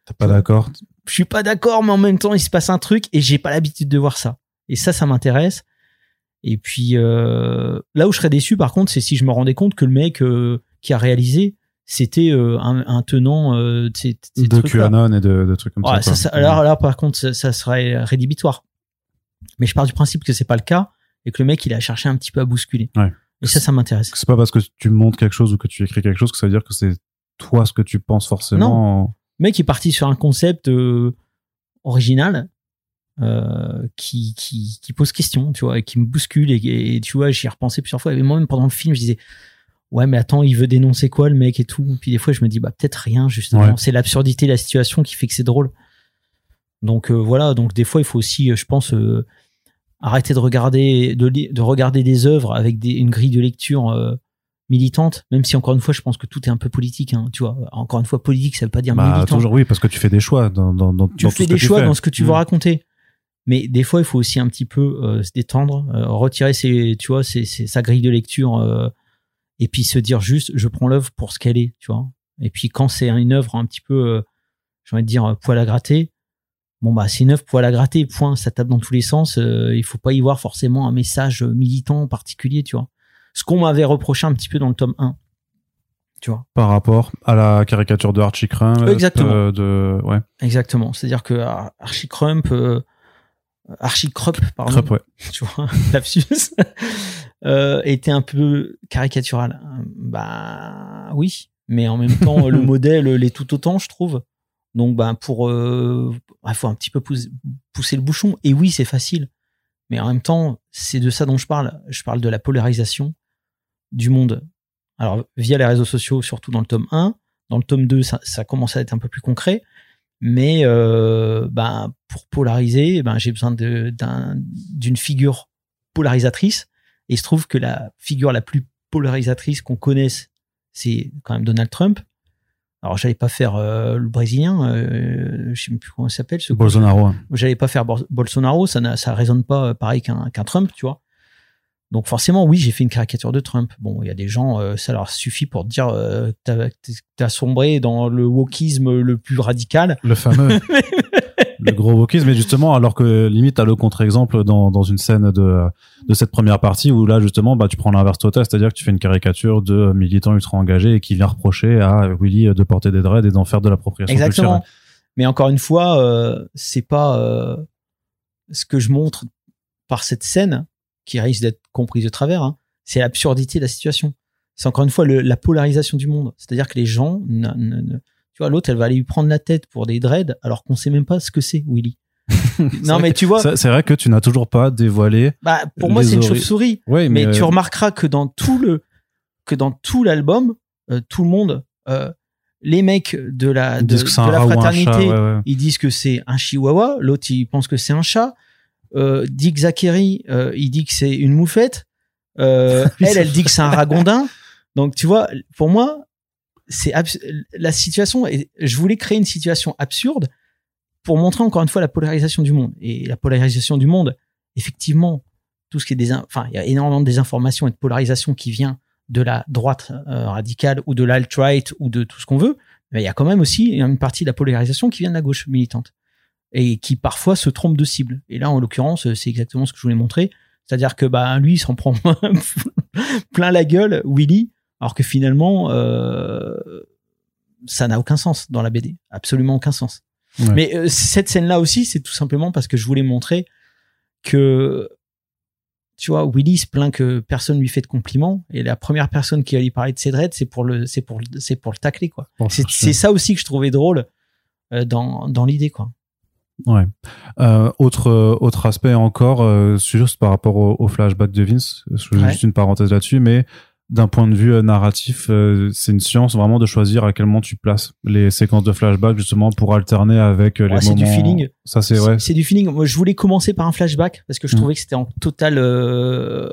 T'es pas d'accord je suis pas d'accord, mais en même temps, il se passe un truc et j'ai pas l'habitude de voir ça. Et ça, ça m'intéresse. Et puis euh, là où je serais déçu, par contre, c'est si je me rendais compte que le mec euh, qui a réalisé, c'était euh, un, un tenant euh, de ces, de ces de trucs-là. QAnon et de, de trucs comme Ouais, ça. alors là, par contre, ça, ça serait rédhibitoire. Mais je pars du principe que c'est pas le cas et que le mec, il a cherché un petit peu à bousculer. Ouais. Et ça, ça m'intéresse. C'est pas parce que tu montres quelque chose ou que tu écris quelque chose que ça veut dire que c'est toi ce que tu penses forcément. Le mec est parti sur un concept euh, original qui, qui, qui pose question, tu vois, et qui me bouscule. Et, et tu vois, j'y ai repensé plusieurs fois. Et moi-même, pendant le film, je disais, ouais, mais attends, il veut dénoncer quoi, le mec et tout. Puis des fois, je me dis, bah, peut-être rien, justement. Ouais. C'est l'absurdité de la situation qui fait que c'est drôle. Donc euh, voilà, donc des fois, il faut aussi, euh, je pense, euh, arrêter de regarder, de, regarder des œuvres avec des, une grille de lecture euh, militante, même si encore une fois, je pense que tout est un peu politique. Hein, tu vois, encore une fois, politique, ça veut pas dire Bah, militant toujours oui, parce que tu fais des choix dans, dans, dans, tu dans fais tout ce des que choix fais. dans ce que tu Mm. veux raconter. Mais des fois, il faut aussi un petit peu se détendre, retirer ses, tu vois, ses, ses- sa grille de lecture, et puis se dire juste, je prends l'œuvre pour ce qu'elle est, tu vois. Et puis quand c'est une œuvre un petit peu, euh, j'ai envie de dire, euh, poil à gratter, bon bah c'est une œuvre poil à gratter, point, ça tape dans tous les sens. euh, il faut pas y voir forcément un message militant particulier, tu vois. Ce qu'on m'avait reproché un petit peu dans le tome 1. Tu vois. Par rapport à la caricature de Archie Crump. Exactement. euh, de, ouais. Exactement. C'est-à-dire que Ar- Archie Crump, euh, Archie Krupp, pardon, Crump, ouais. [LAUGHS] tu vois, [LAUGHS] lapsus, euh, était un peu caricatural. Bah oui, mais en même temps, le [LAUGHS] modèle l'est tout autant, je trouve. Donc, bah, pour, euh, il faut un petit peu pousser, pousser le bouchon. Et oui, c'est facile, mais en même temps, c'est de ça dont je parle. Je parle de la polarisation du monde. Alors, via les réseaux sociaux, surtout dans le tome 1. Dans le tome 2, ça, ça commence à être un peu plus concret. Mais euh, ben, pour polariser, ben, j'ai besoin d'une figure polarisatrice. Et il se trouve que la figure la plus polarisatrice qu'on connaisse, c'est quand même Donald Trump. Alors, j'allais pas faire euh, le Brésilien, euh, je sais même plus comment il s'appelle. Ce Bolsonaro. hein. J'allais pas faire Bolsonaro, ça, n'a- ça résonne pas pareil qu'un qu'un Trump, tu vois. Donc forcément, oui, j'ai fait une caricature de Trump. Bon, il y a des gens, euh, ça leur suffit pour dire euh, t'as t'as sombré dans le wokisme le plus radical. Le fameux. [LAUGHS] le gros wokisme, mais justement, alors que limite, t'as le contre-exemple dans, dans une scène de, de cette première partie où là, justement, bah, tu prends l'inverse total, c'est-à-dire que tu fais une caricature de militant ultra engagé et qui vient reprocher à Willy de porter des dreads et d'en faire de l'appropriation Exactement. culturelle. Mais encore une fois, euh, c'est pas euh, ce que je montre par cette scène qui risque d'être comprise de travers. hein. C'est l'absurdité de la situation. C'est encore une fois le- la polarisation du monde. C'est-à-dire que les gens, ne- ne- ne- tu vois, l'autre, elle va aller lui prendre la tête pour des dreads alors qu'on sait même pas ce que c'est, Willy. [LAUGHS] non, mais tu vois, C'est vrai que tu n'as toujours pas dévoilé. bah, pour moi, c'est une chauve-souris. Oui, Mais, mais, tu euh, remarqueras que dans tout le que dans tout l'album, euh, tout le monde, euh, les mecs de la de, la fraternité, chat. ouais, ouais. ils disent que c'est un chihuahua, l'autre il pense que c'est un chat. Euh, Dick Zachary, euh, il dit que c'est une moufette. Euh, [LAUGHS] elle, elle dit que c'est un ragondin. Donc tu vois, pour moi, c'est la situation. Et je voulais créer une situation absurde pour montrer encore une fois la polarisation du monde. Et la polarisation du monde, effectivement, tout ce qui est des, enfin, il y a énormément de désinformation et de polarisation qui vient de la droite euh, radicale ou de l'alt-right ou de tout ce qu'on veut. Mais il y a quand même aussi une partie de la polarisation qui vient de la gauche militante et qui parfois se trompe de cible. Et là, en l'occurrence, c'est exactement ce que je voulais montrer. C'est-à-dire que bah lui, il s'en prend [LAUGHS] plein la gueule, Willy, alors que finalement, euh, ça n'a aucun sens dans la BD, absolument aucun sens. Ouais. Mais euh, cette scène-là aussi, c'est tout simplement parce que je voulais montrer que, tu vois, Willy se plaint que personne lui fait de compliments, et la première personne qui va lui parler de dreads, c'est pour le, c'est pour, c'est pour le tacler, quoi. Bon, C'est, ça aussi que je trouvais drôle euh, dans, dans l'idée, quoi. Ouais. Euh, autre euh, autre aspect encore, euh, c'est juste par rapport au, au flashback de Vince. Je Ouais. juste une parenthèse là-dessus, mais d'un point de vue euh, narratif, euh, c'est une science vraiment de choisir à quel moment tu places les séquences de flashback justement pour alterner avec Ouais, les c'est moments. du feeling. Ça c'est vrai. C'est du feeling. Moi, je voulais commencer par un flashback parce que je Mm. trouvais que c'était en totale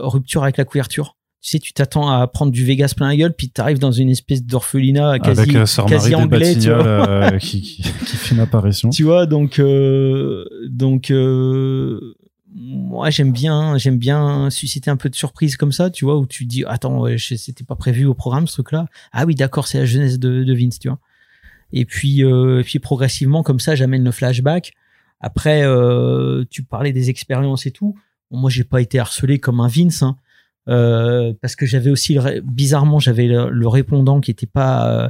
rupture avec la couverture. Tu sais, tu t'attends à prendre du Vegas plein la gueule, puis t'arrives dans une espèce d'orphelinat quasi, avec euh, Sœur quasi Marie anglais, tu vois. euh, [LAUGHS] qui, qui, qui fait une apparition. tu vois. Donc, euh, donc, moi, j'aime bien, j'aime bien susciter un peu de surprise comme ça, tu vois, où tu dis, attends, ouais, c'était pas prévu au programme ce truc-là. Ah oui, d'accord, c'est la jeunesse de, de Vince, tu vois. Et puis, et puis progressivement, comme ça, j'amène le flashback. Après, tu parlais des expériences et tout. Bon, moi, j'ai pas été harcelé comme un Vince, hein, euh, parce que j'avais aussi bizarrement, j'avais le, répondant qui était pas, euh,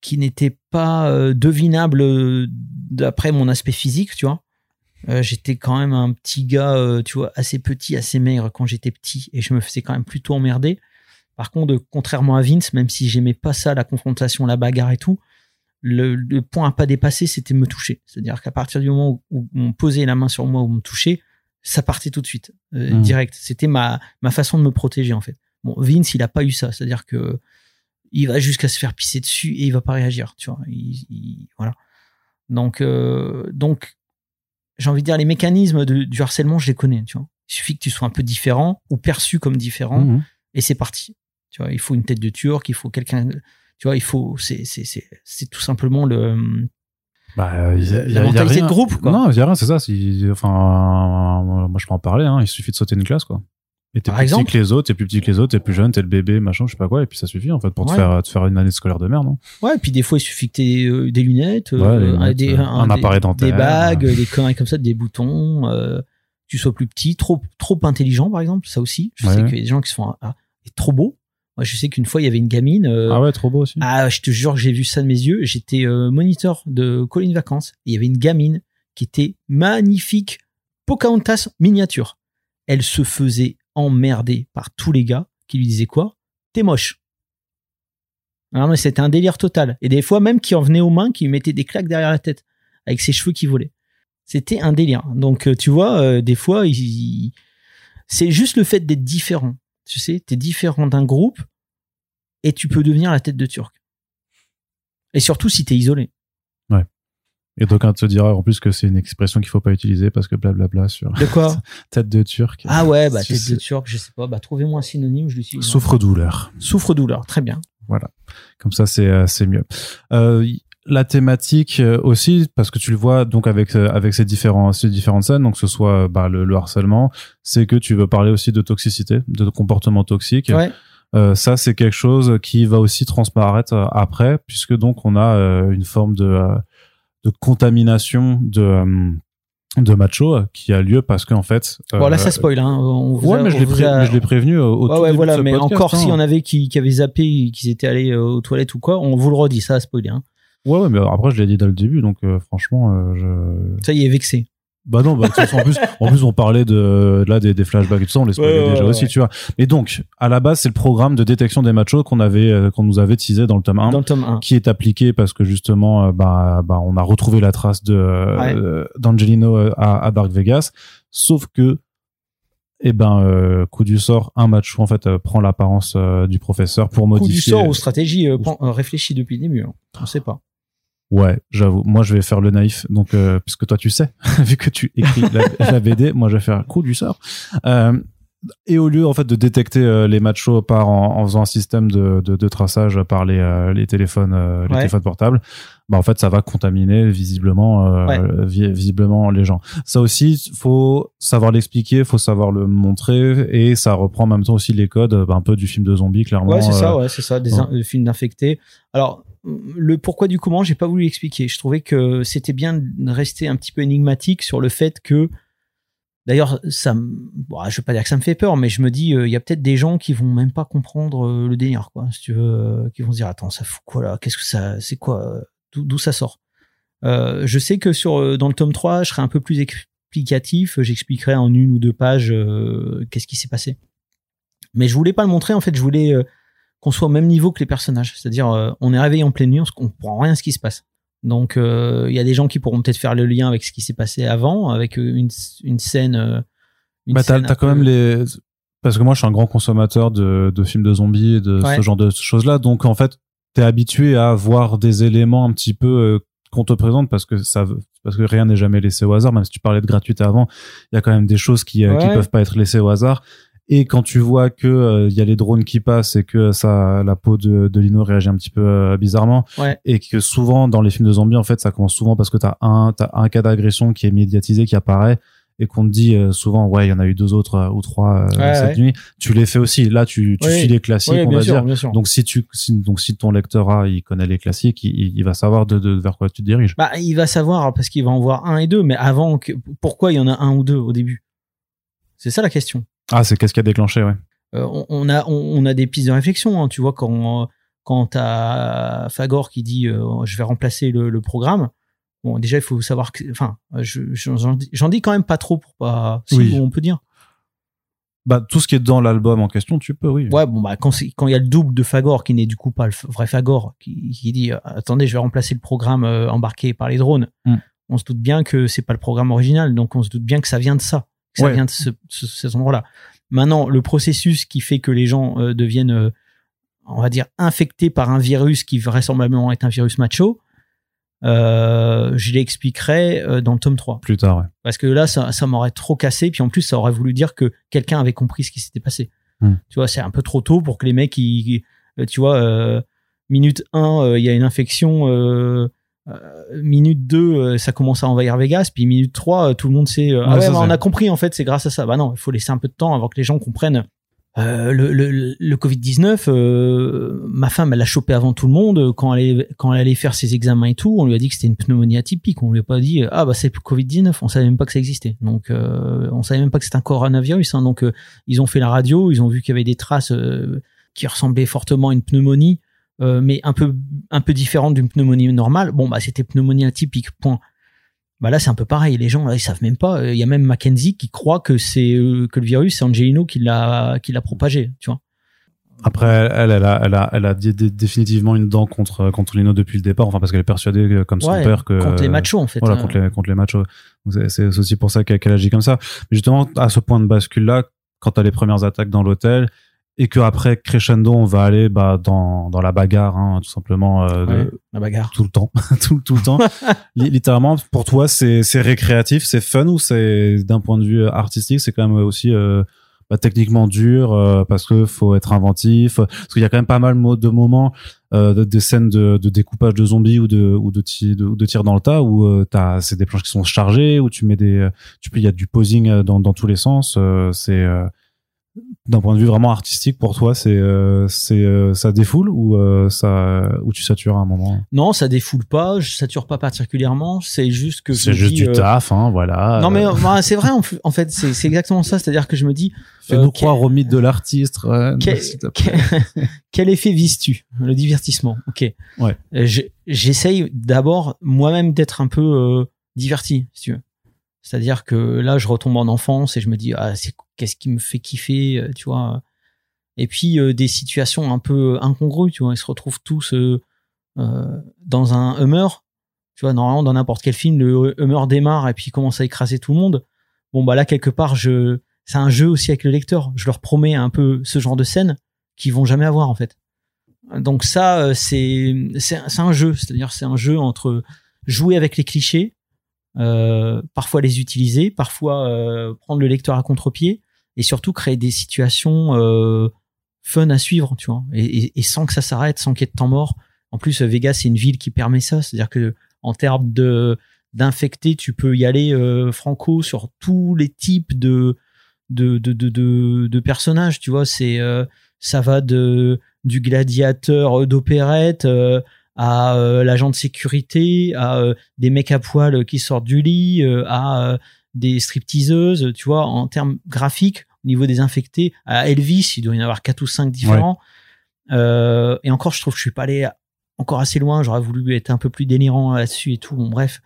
qui n'était pas euh, devinable euh, d'après mon aspect physique, tu vois. Euh, j'étais quand même un petit gars, euh, tu vois, assez petit, assez maigre quand j'étais petit, et je me faisais quand même plutôt emmerder. Par contre, euh, contrairement à Vince, même si j'aimais pas ça, la confrontation, la bagarre et tout, le, le point à pas dépasser, c'était me toucher. C'est-à-dire qu'à partir du moment où, où on posait la main sur moi ou on me touchait, ça partait tout de suite, euh, Mhm. direct. C'était ma, ma façon de me protéger, en fait. Bon, Vince, il a pas eu ça. C'est-à-dire que il va jusqu'à se faire pisser dessus et il va pas réagir, tu vois. Il- il- voilà. Donc, euh, donc, j'ai envie de dire, les mécanismes de- du harcèlement, je les connais, tu vois. Il suffit que tu sois un peu différent ou perçu comme différent Mhm. et c'est parti. Tu vois, il faut une tête de turc, il faut quelqu'un, tu vois, il faut, c'est, c'est, c'est, c'est tout simplement le, Bah, euh, y a- y a- la y a mentalité rien. de groupe, quoi. Non, il y a rien, c'est ça. Enfin, euh, moi je peux en parler. Hein, il suffit de sauter une classe, quoi. Et t'es plus exemple petit que les autres, t'es plus petit que les autres, t'es plus jeune, t'es le bébé, machin, je sais pas quoi, et puis ça suffit en fait pour te faire te faire une année scolaire de merde, non Ouais, et puis des fois, il suffit que t'aies euh, des lunettes, Ouais, des, un des- appareil dentaire. des bagues, des conneries comme ça, des boutons, euh, tu sois plus petit, trop, trop intelligent, par exemple, ça aussi. Je Ouais. sais qu'il y a des gens qui sont ah, et trop beaux. Moi, je sais qu'une fois, il y avait une gamine. euh, Ah ouais, trop beau aussi. Ah, je te jure que j'ai vu ça de mes yeux. J'étais euh, moniteur de colline vacances. Et il y avait une gamine qui était magnifique, Pocahontas miniature. Elle se faisait emmerder par tous les gars qui lui disaient quoi? T'es moche. Alors, mais c'était un délire total. Et des fois même qui en venait aux mains, qui lui mettaient des claques derrière la tête avec ses cheveux qui volaient. C'était un délire. Donc euh, tu vois, euh, des fois, il- il- c'est juste le fait d'être différent. Tu sais, t'es différent d'un groupe et tu peux devenir la tête de Turc. Et surtout si t'es isolé. Et d'aucuns te dira en plus que c'est une expression qu'il faut pas utiliser parce que blablabla sur De quoi [LAUGHS] tête de turc. Ah ouais, bah Tu tête de Turc, je sais pas. Bah trouvez-moi un synonyme, je lui suis. Souffre-douleur. Souffre-douleur, très bien. Voilà. Comme ça, c'est euh, mieux. Euh, la thématique euh, aussi parce que tu le vois donc avec euh, avec ces différents ces différentes scènes donc que ce soit bah, le, le harcèlement c'est que tu veux parler aussi de toxicité de comportement toxique Ouais. Euh, ça c'est quelque chose qui va aussi transparaître après puisque donc on a euh, une forme de de contamination de de macho qui a lieu parce qu'en fait euh, Bon, là, ça spoil. Hein. On vous ouais a- mais je l'ai pré- a- mais je l'ai prévenu au, au Ouais, tout ouais, début voilà, de ce mais podcast, encore hein. s'il y en avait qui, qui avaient zappé, qui étaient allés aux toilettes ou quoi, on vous le redit, ça a spoilé. Hein. Ouais ouais mais après je l'ai dit dès le début donc euh, franchement euh, je Ça y est, vexé. Bah non, bah, en plus, [LAUGHS] en plus, on parlait de, là, des, des flashbacks et tout ça, on les spoilait Ouais, ouais, déjà ouais, aussi, ouais. tu vois. Et donc, à la base, c'est le programme de détection des machos qu'on avait, euh, qu'on nous avait teasé dans le tome 1, Dans le tome 1. qui est appliqué parce que justement, euh, bah, bah, on a retrouvé la trace de, euh, d'Angelino à, à Dark Vegas. Sauf que, eh ben, euh, coup du sort, un macho, en fait, euh, prend l'apparence euh, du professeur pour Coup modifier. du sort ou stratégie euh, réfléchie depuis le début. hein. On sait pas. Ouais, j'avoue. Moi, je vais faire le naïf. Donc, euh, puisque toi, tu sais, [LAUGHS] vu que tu écris la, la BD, moi, je vais faire coup du sort. Euh, et au lieu, en fait, de détecter euh, les machos par en, en faisant un système de, de, de traçage par les, euh, les téléphones, euh, les Ouais. téléphones portables, bah, en fait, ça va contaminer visiblement, euh, Ouais. vi- visiblement les gens. Ça aussi, faut savoir l'expliquer, faut savoir le montrer, et ça reprend en même temps aussi les codes, bah, un peu du film de zombies, clairement. Ouais, c'est ça, ouais, c'est ça, des ouais. films d'infectés. Alors, le pourquoi du comment, j'ai pas voulu expliquer. Je trouvais que c'était bien de rester un petit peu énigmatique sur le fait que, d'ailleurs, ça, bon, je vais pas dire que ça me fait peur, mais je me dis, euh, il y a peut-être des gens qui vont même pas comprendre euh, le délire, quoi. Si tu veux, euh, qui vont se dire, attends, ça fout quoi là? Qu'est-ce que ça, c'est quoi D'où ça sort? Je sais que sur dans le tome 3, je serai un peu plus explicatif. J'expliquerai en une ou deux pages qu'est-ce qui s'est passé. Mais je voulais pas le montrer, en fait, je voulais qu'on soit au même niveau que les personnages. C'est-à-dire, euh, on est réveillé en pleine nuit, on se comprend rien à ce qui se passe. Donc, euh, il y a des gens qui pourront peut-être faire le lien avec ce qui s'est passé avant, avec euh, une, une scène. une bah, t'as, quand même les parce que moi je suis un grand consommateur de, de films de zombies et de Ouais. ce genre de choses là donc en fait t'es habitué à voir des éléments un petit peu qu'on te présente parce que ça parce que rien n'est jamais laissé au hasard même si tu parlais de gratuité avant il y a quand même des choses qui euh, qui Ouais. peuvent pas être laissées au hasard et quand tu vois que euh, il y a les drones qui passent et que ça la peau de, de Lino réagit un petit peu euh, bizarrement Ouais. et que souvent dans les films de zombies en fait ça commence souvent parce que t'as un t'as un cas d'agression qui est médiatisé qui apparaît et qu'on te dit euh, souvent ouais il y en a eu deux autres euh, ou trois euh, Ouais, cette ouais. nuit tu les fais aussi là tu tu suis les classiques on va sûr, dire bien sûr. donc si tu si, donc si ton lectorat il connaît les classiques il, il va savoir de, de vers quoi tu te diriges Bah, il va savoir parce qu'il va en voir un et deux, mais avant que pourquoi il y en a un ou deux au début? C'est ça la question. Ah c'est qu'est-ce qui a déclenché ouais Euh, on, on a on, on a des pistes de réflexion. hein. Tu vois quand quand t'as Fagor qui dit euh, je vais remplacer le, le programme. Bon, déjà il faut savoir que, enfin, je- je- j'en dis- quand même pas trop pour pas. Si, Oui. on peut dire. bah tout ce qui est dans l'album en question tu peux oui Ouais, bon bah quand il y a le double de Fagor qui n'est du coup pas le vrai Fagor qui, qui dit euh, attendez je vais remplacer le programme euh, embarqué par les drones. Mm. On se doute bien que c'est pas le programme original, donc on se doute bien que ça vient de ça, ça Ouais. vient de ce, ce- cet endroit-là. Maintenant, le processus qui fait que les gens euh, deviennent, euh, on va dire, infectés par un virus qui vraisemblablement est un virus macho, euh, je l'expliquerai dans le tome 3. plus tard ouais Parce que là, ça, ça m'aurait trop cassé. Puis en plus, ça aurait voulu dire que quelqu'un avait compris ce qui s'était passé. Hmm. Tu vois, c'est un peu trop tôt pour que les mecs, ils, tu vois, minute 1, il y a une infection. Euh, euh, minute 2, ça commence à envahir Vegas. Puis minute 3, euh, tout le monde sait. euh, ah Ouais, bah, on a compris, en fait, c'est grâce à ça. Bah non, il faut laisser un peu de temps avant que les gens comprennent. Euh, le, le, le Covid-19, euh, ma femme, elle l'a chopé avant tout le monde. Quand elle, allait, quand elle allait faire ses examens et tout, on lui a dit que c'était une pneumonie atypique. On lui a pas dit, ah bah c'est le Covid-19. On savait même pas que ça existait. Donc, euh, on savait même pas que c'était un coronavirus. Hein. Donc, euh, ils ont fait la radio, ils ont vu qu'il y avait des traces euh, qui ressemblaient fortement à une pneumonie, euh, mais un peu, un peu différente d'une pneumonie normale. Bon, bah c'était pneumonie atypique. Point. Bah là, c'est un peu pareil. Les gens, là, ils savent même pas. Il y a même Mackenzie qui croit que c'est euh, que le virus, c'est Angelino qui l'a qui l'a propagé. Tu vois. après elle elle a elle a elle a dé- dé- définitivement une dent contre contre Lino depuis le départ enfin parce qu'elle est persuadée euh, comme son Ouais, père que contre les euh, machos en fait. voilà Euh, contre les contre les machos c'est aussi pour ça qu'elle agit comme ça mais justement à ce point de bascule là quand t'as les premières attaques dans l'hôtel et que après crescendo on va aller bah dans dans la bagarre hein, tout simplement euh, de- la bagarre. tout le temps [LAUGHS] tout, tout le temps [LAUGHS] Li- littéralement pour toi c'est c'est récréatif c'est fun ou c'est d'un point de vue artistique c'est quand même aussi euh, bah, techniquement dur euh, parce que faut être inventif parce qu'il y a quand même pas mal de moments euh, de, des scènes de, de, découpage de zombies ou de ou de tir de, de tir dans le tas où euh, t'as c'est des planches qui sont chargées où tu mets des tu peux il y a du posing dans dans tous les sens c'est d'un point de vue vraiment artistique pour toi c'est euh, c'est euh, ça défoule ou euh, ça ou tu satures à un moment? Non ça défoule pas je sature pas particulièrement c'est juste que c'est juste du taf hein voilà. Non mais bah, c'est vrai en, fait c'est c'est exactement ça c'est à dire que je me dis fais-nous croire au mythe de l'artiste [LAUGHS] quel, [LAUGHS] quel, effet vises-tu? Le divertissement ok. Ouais. J'essaye d'abord moi-même d'être un peu diverti si tu veux c'est-à-dire que là, je retombe en enfance et je me dis, ah, c'est qu'est-ce qui me fait kiffer, euh, tu vois. Et puis euh, des situations un peu incongrues, tu vois. Ils se retrouvent tous euh, dans un Hummer. Tu vois, normalement, dans n'importe quel film, le Hummer démarre et puis commence à écraser tout le monde. Bon, bah là, quelque part, je, c'est un jeu aussi avec le lecteur. Je leur promets un peu ce genre de scène qu'ils vont jamais avoir, en fait. Donc ça, c'est, c'est, un jeu. C'est-à-dire, c'est un jeu entre jouer avec les clichés, euh, parfois les utiliser, parfois euh, prendre le lecteur à contre-pied et surtout créer des situations euh, fun à suivre, tu vois, et, sans que ça s'arrête, sans qu'il y ait de temps mort. En plus, Vegas, c'est une ville qui permet ça, c'est-à-dire que en termes de d'infectés, tu peux y aller franco sur tous les types de de de de, de, de personnages, tu vois, c'est ça va de du gladiateur d'opérette à euh, l'agent de sécurité, à euh, des mecs à poil qui sortent du lit, euh, à des stripteaseuses, tu vois, en termes graphiques, au niveau des infectés, à Elvis, il doit y en avoir quatre ou cinq différents. et encore, je trouve que je suis pas allé encore assez loin. J'aurais voulu être un peu plus délirant là-dessus et tout. Bon, bref,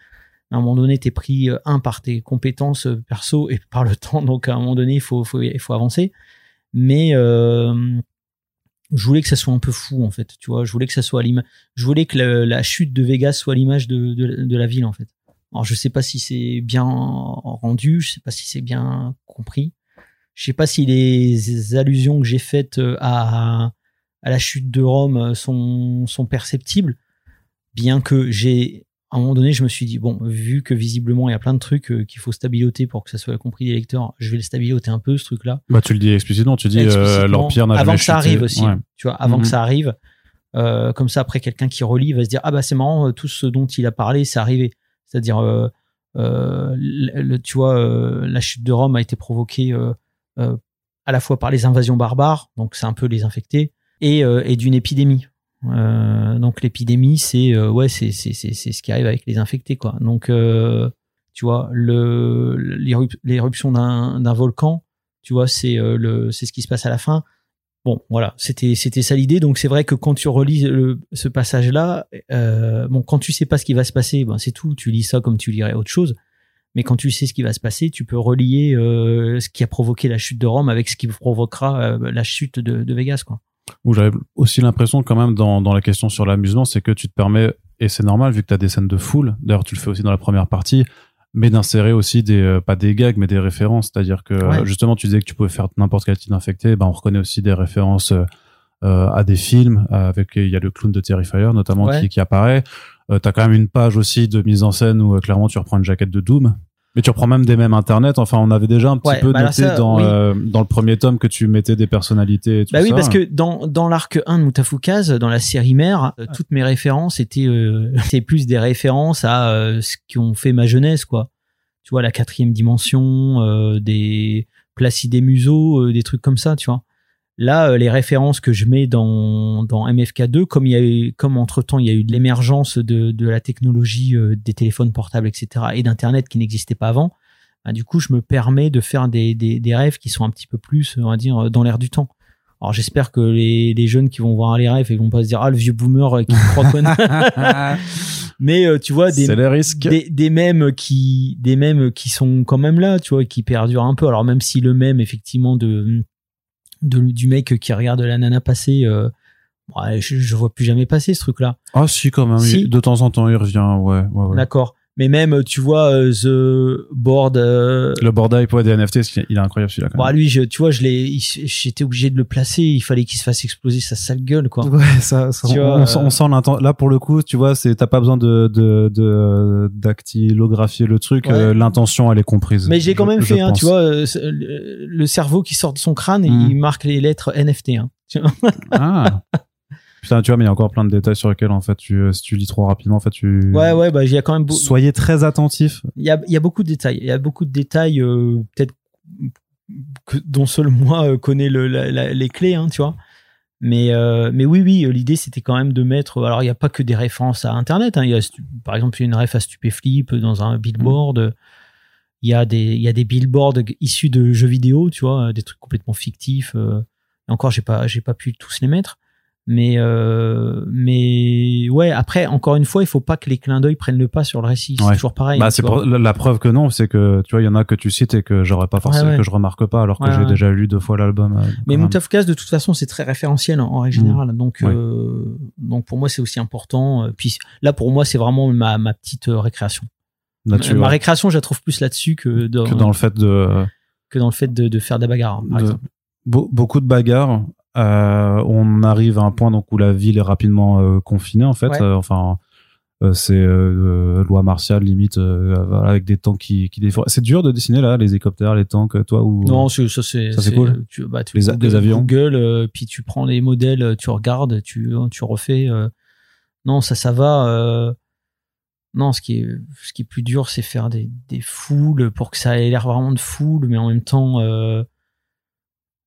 à un moment donné, t'es pris un par tes compétences perso et par le [LAUGHS] temps. Donc, à un moment donné, il faut, faut avancer. Mais je voulais que ça soit un peu fou en fait tu vois je voulais que ça soit l'image je voulais que la, chute de Vegas soit l'image de, de, la ville en fait. Alors je sais pas si c'est bien rendu je sais pas si c'est bien compris. Je sais pas si les allusions que j'ai faites euh, à à la chute de Rome sont sont perceptibles bien que j'ai à un moment donné, je me suis dit, bon, vu que visiblement il y a plein de trucs euh, qu'il faut stabiloter pour que ça soit compris des lecteurs, je vais le stabiloter un peu, ce truc-là. Bah, tu le dis explicitement, tu dis euh, l'Empire n'a Avant que ça arrive aussi, tu vois, avant que mhm. ça arrive. Euh, comme ça, après, quelqu'un qui relit va se dire, ah bah c'est marrant, tout ce dont il a parlé, c'est arrivé. C'est-à-dire, le, tu vois, la chute de Rome a été provoquée à la fois par les invasions barbares, donc c'est un peu les infectés, et, et d'une épidémie. Euh, donc l'épidémie, c'est euh, ouais, c'est c'est ce qui arrive avec les infectés quoi. Donc euh, tu vois le l'éruption d'un volcan, tu vois, c'est le c'est ce qui se passe à la fin. Bon, voilà, c'était c'était ça l'idée. Donc c'est vrai que quand tu relis ce passage-là, bon, quand tu sais pas ce qui va se passer, ben c'est tout. Tu lis ça comme tu lirais autre chose. Mais quand tu sais ce qui va se passer, tu peux relier ce qui a provoqué la chute de Rome avec ce qui provoquera la chute de, de Vegas, quoi où j'avais aussi l'impression quand même dans, dans la question sur l'amusement, c'est que tu te permets, et c'est normal vu que tu as des scènes de foule, d'ailleurs tu le fais aussi dans la première partie, mais d'insérer aussi des, euh, pas des gags, mais des références. C'est-à-dire que justement tu disais que tu pouvais faire n'importe quel type d'infecté, ben on reconnaît aussi des références euh, euh à des films, avec il y a le clown de Terrifier notamment qui, qui apparaît. Euh, tu as quand même une page aussi de mise en scène où clairement tu reprends une jaquette de Doom mais tu reprends même des mêmes internet. Enfin, on avait déjà un petit peu bah noté dans, euh, dans le premier tome que tu mettais des personnalités et tout bah oui, parce que dans, dans l'arc 1 de Mutafukaz, dans la série mère, euh, toutes mes références étaient, euh, [LAUGHS] étaient plus des références à euh, ce ont fait ma jeunesse, quoi. Tu vois, la quatrième dimension, des Placide Museaux, des trucs comme ça, tu vois. Là, euh, les références que je mets dans, dans MFK2, comme il y a eu, comme entre temps il y a eu de l'émergence de, de la technologie euh, des téléphones portables, etc., et d'internet qui n'existait pas avant, bah, du coup, je me permets de faire des, des, des, rêves qui sont un petit peu plus, on va dire, dans l'air du temps. Alors j'espère que les, les, jeunes qui vont voir les rêves, ils vont pas se dire ah le vieux boomer qui croit [LAUGHS] Mais euh, tu vois des, des des mèmes qui des mèmes qui sont quand même là, tu vois, qui perdurent un peu. Alors même si le même effectivement de du mec qui regarde la nana passer. Euh, je, je vois plus jamais passer ce truc-là. Ah si quand même. De temps en temps il revient. Ouais. ouais, D'accord. Mais même, tu vois, euh, The Board. euh, Le board hype ouais, des NFT, il est incroyable celui-là. bon, même. lui, je, tu vois, je l'ai, j'étais obligé de le placer. Il fallait qu'il se fasse exploser sa sale gueule, quoi. Ouais, ça, ça- Tu on, vois, on sent, euh, on sent Là, pour le coup, tu vois, c'est t'as pas besoin de de de- dactylographier le truc. Ouais. euh, L'intention, elle est comprise. Mais j'ai quand même je fait, hein, tu vois, euh, le, cerveau qui sort de son crâne et il marque les lettres NFT. Hein. Tu vois Ah. [LAUGHS] Putain, tu vois, mais il y a encore plein de détails sur lesquels, en fait, tu, euh, si tu lis trop rapidement, en fait, tu. Ouais, ouais, bah, il y a quand même Soyez très attentifs. il y a, il y a beaucoup de détails. Il y a beaucoup de détails, euh, peut-être dont seul moi euh, connais le, la- la- les clés, hein, tu vois. Mais, euh, mais oui, oui, l'idée c'était quand même de mettre. Alors, il n'y a pas que des références à Internet. hein. Il y a, par exemple, il y a une ref à Stupéflip dans un billboard. Il y a des, il y a des billboards issus de jeux vidéo, tu vois, des trucs complètement fictifs. euh. Et encore, j'ai pas, j'ai pas pu tous les mettre. Mais, euh, mais ouais, après, encore une fois, il faut pas que les clins d'œil prennent le pas sur le récit. C'est toujours pareil. bah, c'est la, la preuve que non, c'est que, tu vois, il y en a que tu cites et que j'aurais pas forcément, ouais. que je remarque pas, alors que j'ai déjà lu deux fois l'album. euh, Mais. Moutafkaz, de toute façon, c'est très référentiel en, en règle Mm. générale. Donc, euh, donc pour moi, c'est aussi important. Puis là, pour moi, c'est vraiment ma, ma petite récréation. Là-dessus, ma récréation, je la trouve plus là-dessus que dans, que dans le fait de, que dans le fait de, de faire de la bagarre, par de- exemple. Be- beaucoup de bagarres. Euh, on arrive à un point donc où la ville est rapidement euh, confinée en fait. Ouais. Euh, enfin, c'est loi martiale limite voilà, avec des tanks qui, qui déforent. C'est dur de dessiner là les hélicoptères, les tanks, toi ou Non, ça c'est Ça, c'est cool. Tu, bah, tu Les Google, avions. Google, puis tu prends les modèles, tu regardes, tu tu refais. Non, ça ça va. Non, ce qui est ce qui est plus dur, c'est faire des des foules pour que ça ait l'air vraiment de foule, mais en même temps. euh,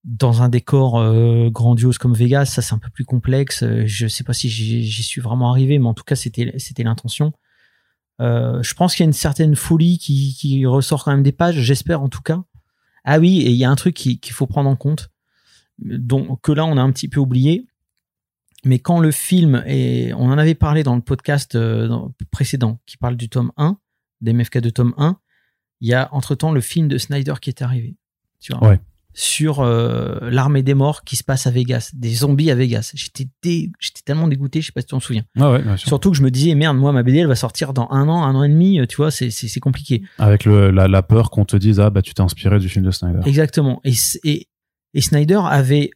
dans un décor euh, grandiose comme Vegas, ça c'est un peu plus complexe. Euh, Je sais pas si j'y suis vraiment arrivé, mais en tout cas c'était l'intention. Euh, je pense qu'il y a une certaine folie qui, ressort quand même des pages, j'espère en tout cas. Ah oui, et il y a un truc qui- qu'il faut prendre en compte, dont, que là on a un petit peu oublié. Mais quand le film est, on en avait parlé dans le podcast précédent, qui parle du tome 1, des MFK de tome 1, il y a entre-temps le film de Snyder qui est arrivé. Tu vois Ouais. Sur euh, l'armée des morts qui se passe à Vegas, des zombies à Vegas. J'étais dé- j'étais tellement dégoûté, je sais pas si tu t'en souviens. Ah ouais. Surtout que je me disais, merde, moi, ma BD, elle va sortir dans un an, un an et demi, euh, tu vois, c'est- c'est c'est compliqué. Avec le, la, la peur qu'on te dise ah bah tu t'es inspiré du film de Snyder. Exactement. Et, s- et, et Snyder avait,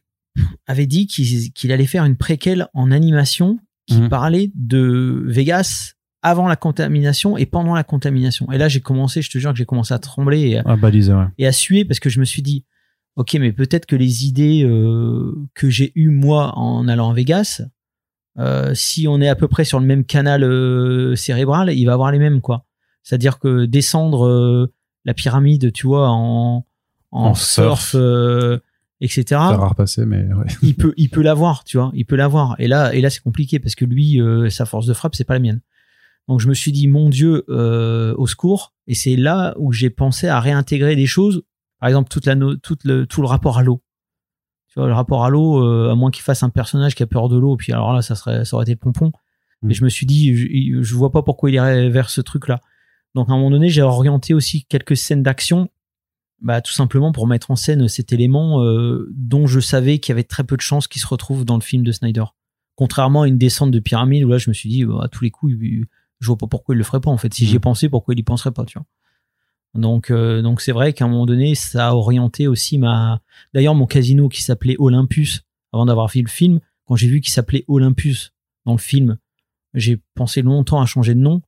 avait dit qu'il qu'il allait faire une préquelle en animation qui Mhm. parlait de Vegas avant la contamination et pendant la contamination. Et là, j'ai commencé, je te jure que j'ai commencé à trembler et, à- Ah balisé ouais. et à suer parce que je me suis dit, ok, mais peut-être que les idées euh, que j'ai eues moi en allant à Vegas, euh, si on est à peu près sur le même canal euh, cérébral, il va avoir les mêmes quoi. C'est-à-dire que descendre la pyramide, tu vois, en, en, En surf, surf. etc. C'est rare passé mais ouais. [LAUGHS] il peut, il peut l'avoir, tu vois, il peut l'avoir. Et là, et là, c'est compliqué parce que lui, sa force de frappe, c'est pas la mienne. Donc je me suis dit, mon Dieu, au secours. Et c'est là où j'ai pensé à réintégrer des choses. Par exemple, toute la, no- toute le, tout le rapport à l'eau. Tu vois, le rapport à l'eau, euh, à moins qu'il fasse un personnage qui a peur de l'eau, puis alors là, ça serait, ça aurait été le pompon. Mais Mm. je me suis dit, je, je vois pas pourquoi il irait vers ce truc-là. Donc à un moment donné, j'ai orienté aussi quelques scènes d'action, bah, tout simplement pour mettre en scène cet élément euh, dont je savais qu'il y avait très peu de chances qu'il se retrouve dans le film de Snyder. Contrairement à une descente de pyramide où là, je me suis dit, bah, à tous les coups, je vois pas pourquoi il le ferait pas en fait. Si j'y ai Mm. pensé, pourquoi il y penserait pas, tu vois. Donc, euh, donc c'est vrai qu'à un moment donné, ça a orienté aussi ma. D'ailleurs, mon casino qui s'appelait Olympus, avant d'avoir vu le film, quand j'ai vu qu'il s'appelait Olympus dans le film, j'ai pensé longtemps à changer de nom.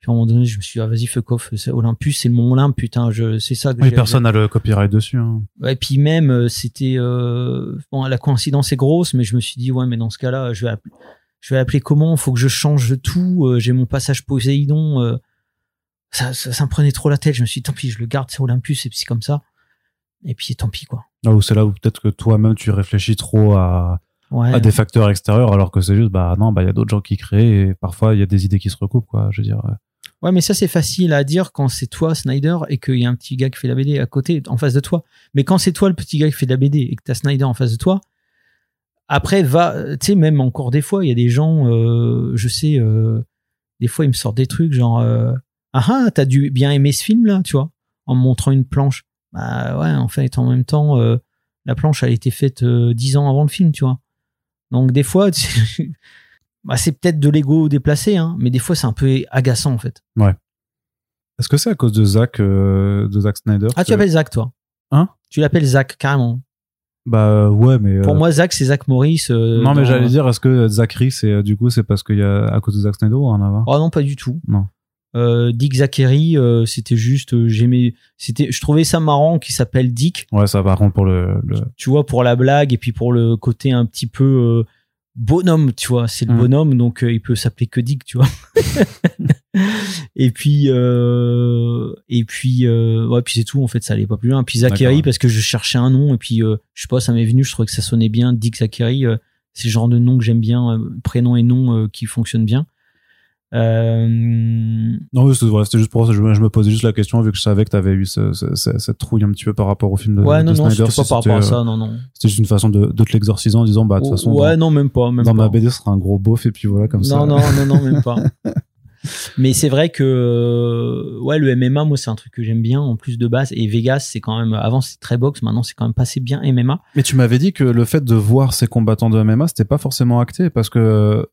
Puis à un moment donné, je me suis dit, ah, vas-y, fuck off, c'est Olympus, c'est le mont Olympe, putain, je, c'est ça que Oui, personne n'a le copyright dessus. Hein. Et puis même, euh, c'était. Euh... Bon, la coïncidence est grosse, mais je me suis dit, ouais, mais dans ce cas-là, je vais appeler, je vais appeler comment? Faut que je change tout. J'ai mon passage Poséidon. Ça, ça, ça me prenait trop la tête. Je me suis dit, tant pis, je le garde, c'est Olympus, et puis c'est comme ça. Et puis tant pis, quoi. Là où c'est là où peut-être que toi-même tu réfléchis trop à, Ouais. à des facteurs extérieurs alors que c'est juste bah non bah il y a d'autres gens qui créent et parfois il y a des idées qui se recoupent quoi. Je veux dire. euh. Ouais, mais ça, c'est facile à dire quand c'est toi, Snyder, et qu'il y a un petit gars qui fait la BD à côté, en face de toi. Mais quand c'est toi, le petit gars qui fait de la BD, et que t'as Snyder en face de toi, après, va, tu sais, même encore des fois, il y a des gens, euh, je sais, euh, des fois, ils me sortent des trucs genre, euh, ah ah, t'as dû bien aimer ce film-là, tu vois, en me montrant une planche. Bah ouais, en fait, en même temps, euh, la planche, a été faite euh, dix ans avant le film, tu vois. Donc, des fois, [LAUGHS] bah, c'est peut-être de l'ego déplacé, hein, mais des fois, c'est un peu agaçant, en fait. Ouais. Est-ce que c'est à cause de Zack, euh, de Zack Snyder Ah, tu l'appelles Zach, toi? Hein? Tu l'appelles Zach, carrément. Bah ouais, mais. Pour euh, moi, Zach, c'est Zach Morris. euh, non, mais dans- j'allais dire, est-ce que Zachary, c'est euh, du coup, c'est parce qu'il y a à cause de Zack Snyder ou rien à voir? Oh non, pas du tout. Non. Euh, Dick Zachary, euh, c'était juste, euh, j'aimais, c'était, je trouvais ça marrant qu'il s'appelle Dick, Ouais, ça par contre pour le. le... tu vois, pour la blague et puis pour le côté un petit peu bonhomme, tu vois, c'est le Mm. bonhomme, donc il peut s'appeler que Dick, tu vois. [LAUGHS] et puis, et puis, ouais, puis c'est tout, en fait, ça allait pas plus loin. Puis Zachary, ouais. parce que je cherchais un nom, et puis, je sais pas, ça m'est venu, je trouvais que ça sonnait bien, Dick Zachary, c'est le genre de nom que j'aime bien, prénom et nom qui fonctionnent bien. Euh, Non, c'était juste pour ça. Je, je me posais juste la question vu que je savais que t'avais eu ce- ce- ce- cette trouille un petit peu par rapport au film de, ouais, de non, non, Snyder. c'était pas si par rapport à euh, ça, non, non. C'était juste une façon de, de te l'exorciser en disant, bah, de toute façon, ouais, dans, non, même pas, même dans pas. ma BD, ce sera un gros beauf et puis voilà, comme ça. non, non, non, non, même pas. [LAUGHS] Mais c'est vrai que euh, ouais, le MMA, moi, c'est un truc que j'aime bien en plus de base. Et Vegas, c'est quand même avant c'était très boxe, maintenant c'est quand même passé bien MMA. Mais tu m'avais dit que le fait de voir ces combattants de MMA, c'était pas forcément acté parce que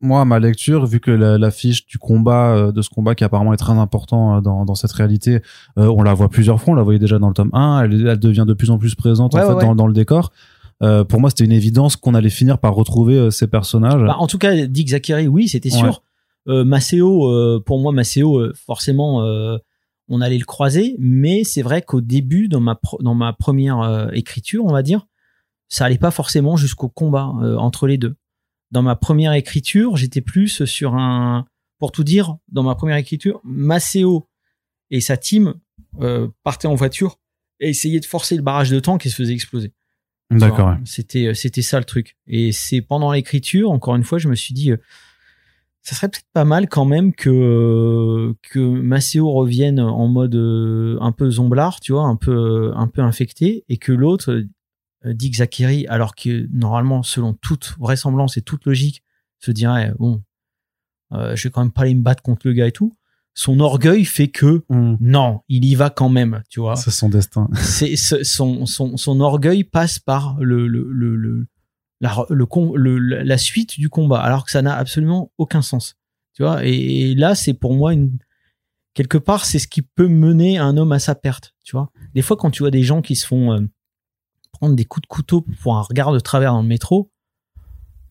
moi, à ma lecture, vu que la, la fiche du combat, euh, de ce combat qui apparemment est très important euh, dans, dans cette réalité, euh, on la voit plusieurs fois, on la voyait déjà dans le tome 1, elle, elle devient de plus en plus présente Ouais, en ouais, fait ouais. Dans, dans le décor. Euh, pour moi, c'était une évidence qu'on allait finir par retrouver euh, ces personnages. Bah, en tout cas, Dick Zachary, oui, c'était sûr. Ouais. Euh, Maceo, euh, pour moi, Maceo, euh, forcément, euh, on allait le croiser. Mais c'est vrai qu'au début, dans ma dans ma première euh, écriture, on va dire, ça allait pas forcément jusqu'au combat euh, entre les deux. Dans ma première écriture, j'étais plus sur un, pour tout dire, dans ma première écriture, Maceo et sa team euh, partaient en voiture et essayaient de forcer le barrage de tank et se faisaient exploser. D'accord. ouais. C'était c'était ça le truc. Et c'est pendant l'écriture, encore une fois, je me suis dit, euh, ça serait peut-être pas mal quand même que que Maceo revienne en mode euh, un peu zomblard, tu vois, un peu un peu infecté, et que l'autre, euh, Dick Zachary, alors que normalement, selon toute vraisemblance et toute logique, se dirait bon, euh, je vais quand même pas aller me battre contre le gars et tout. Son orgueil fait que Hum. non, il y va quand même, tu vois C'est son destin. [LAUGHS] c'est son, son, son orgueil passe par le, le, le, le- la, le, com- le- la suite du combat, alors que ça n'a absolument aucun sens. Tu vois, et, et là, c'est pour moi une, quelque part, c'est ce qui peut mener un homme à sa perte. Tu vois, des fois, quand tu vois des gens qui se font euh, prendre des coups de couteau pour un regard de travers dans le métro,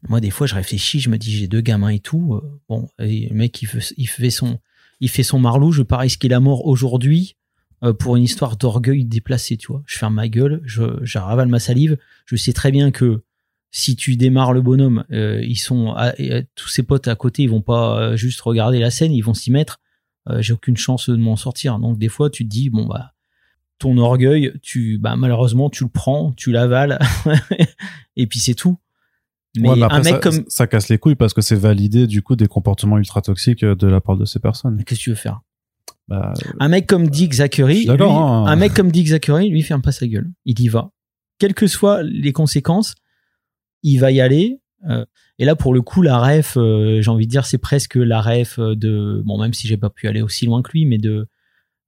moi, des fois, je réfléchis, je me dis, j'ai deux gamins et tout. euh, bon, le mec, il fait, son, il fait son marlou, je vais pas risquer la mort aujourd'hui euh, pour une histoire d'orgueil déplacé, tu vois. Je ferme ma gueule, je, je ravale ma salive. Je sais très bien que si tu démarres le bonhomme, euh, ils sont tous ses potes à côté, ils vont pas juste regarder la scène, ils vont s'y mettre. J'ai aucune chance de m'en sortir. Donc des fois, tu te dis bon bah ton orgueil, tu bah malheureusement tu le prends, tu l'avales [LAUGHS] et puis c'est tout. Mais, Ouais, mais un mec ça, comme ça casse les couilles parce que c'est validé du coup des comportements ultra toxiques euh, de la part de ces personnes. qu'est-ce que tu veux faire? Bah, Un mec comme Dick Je Zachary, lui- hein. un mec comme Dick Zachary, lui ferme pas sa gueule. Il y va. Quelles que soient les conséquences, il va y aller. Euh, et là, pour le coup, la ref, euh, j'ai envie de dire, c'est presque la ref de, bon, même si j'ai pas pu aller aussi loin que lui, mais de,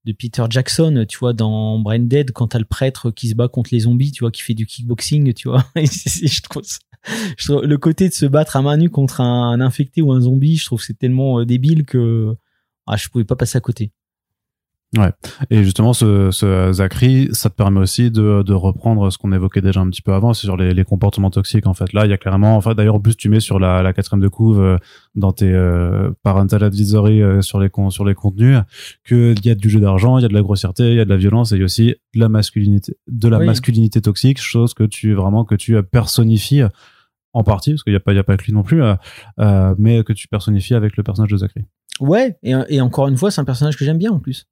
de Peter Jackson, tu vois, dans Brain Dead, quand t'as le prêtre qui se bat contre les zombies, tu vois, qui fait du kickboxing, tu vois. [LAUGHS] Je trouve le côté de se battre à main nue contre un, infecté ou un zombie, je trouve c'est tellement euh, débile que ah, je pouvais pas passer à côté. Et justement, ce, ce Zachary, ça te permet aussi de, de reprendre ce qu'on évoquait déjà un petit peu avant, c'est sur les, les comportements toxiques. En fait, là, il y a clairement, enfin, d'ailleurs, en plus, tu mets sur la, la quatrième de couve euh, dans tes euh, parental advisory euh, sur les sur les contenus que il y a du jeu d'argent, il y a de la grossièreté, il y a de la violence et il y a aussi de la masculinité, de la Oui. masculinité toxique, chose que tu vraiment que tu personnifies en partie, parce qu'il n'y a pas il y a pas que lui non plus, euh, euh, mais que tu personnifies avec le personnage de Zachary. Ouais, et, et encore une fois, c'est un personnage que j'aime bien en plus.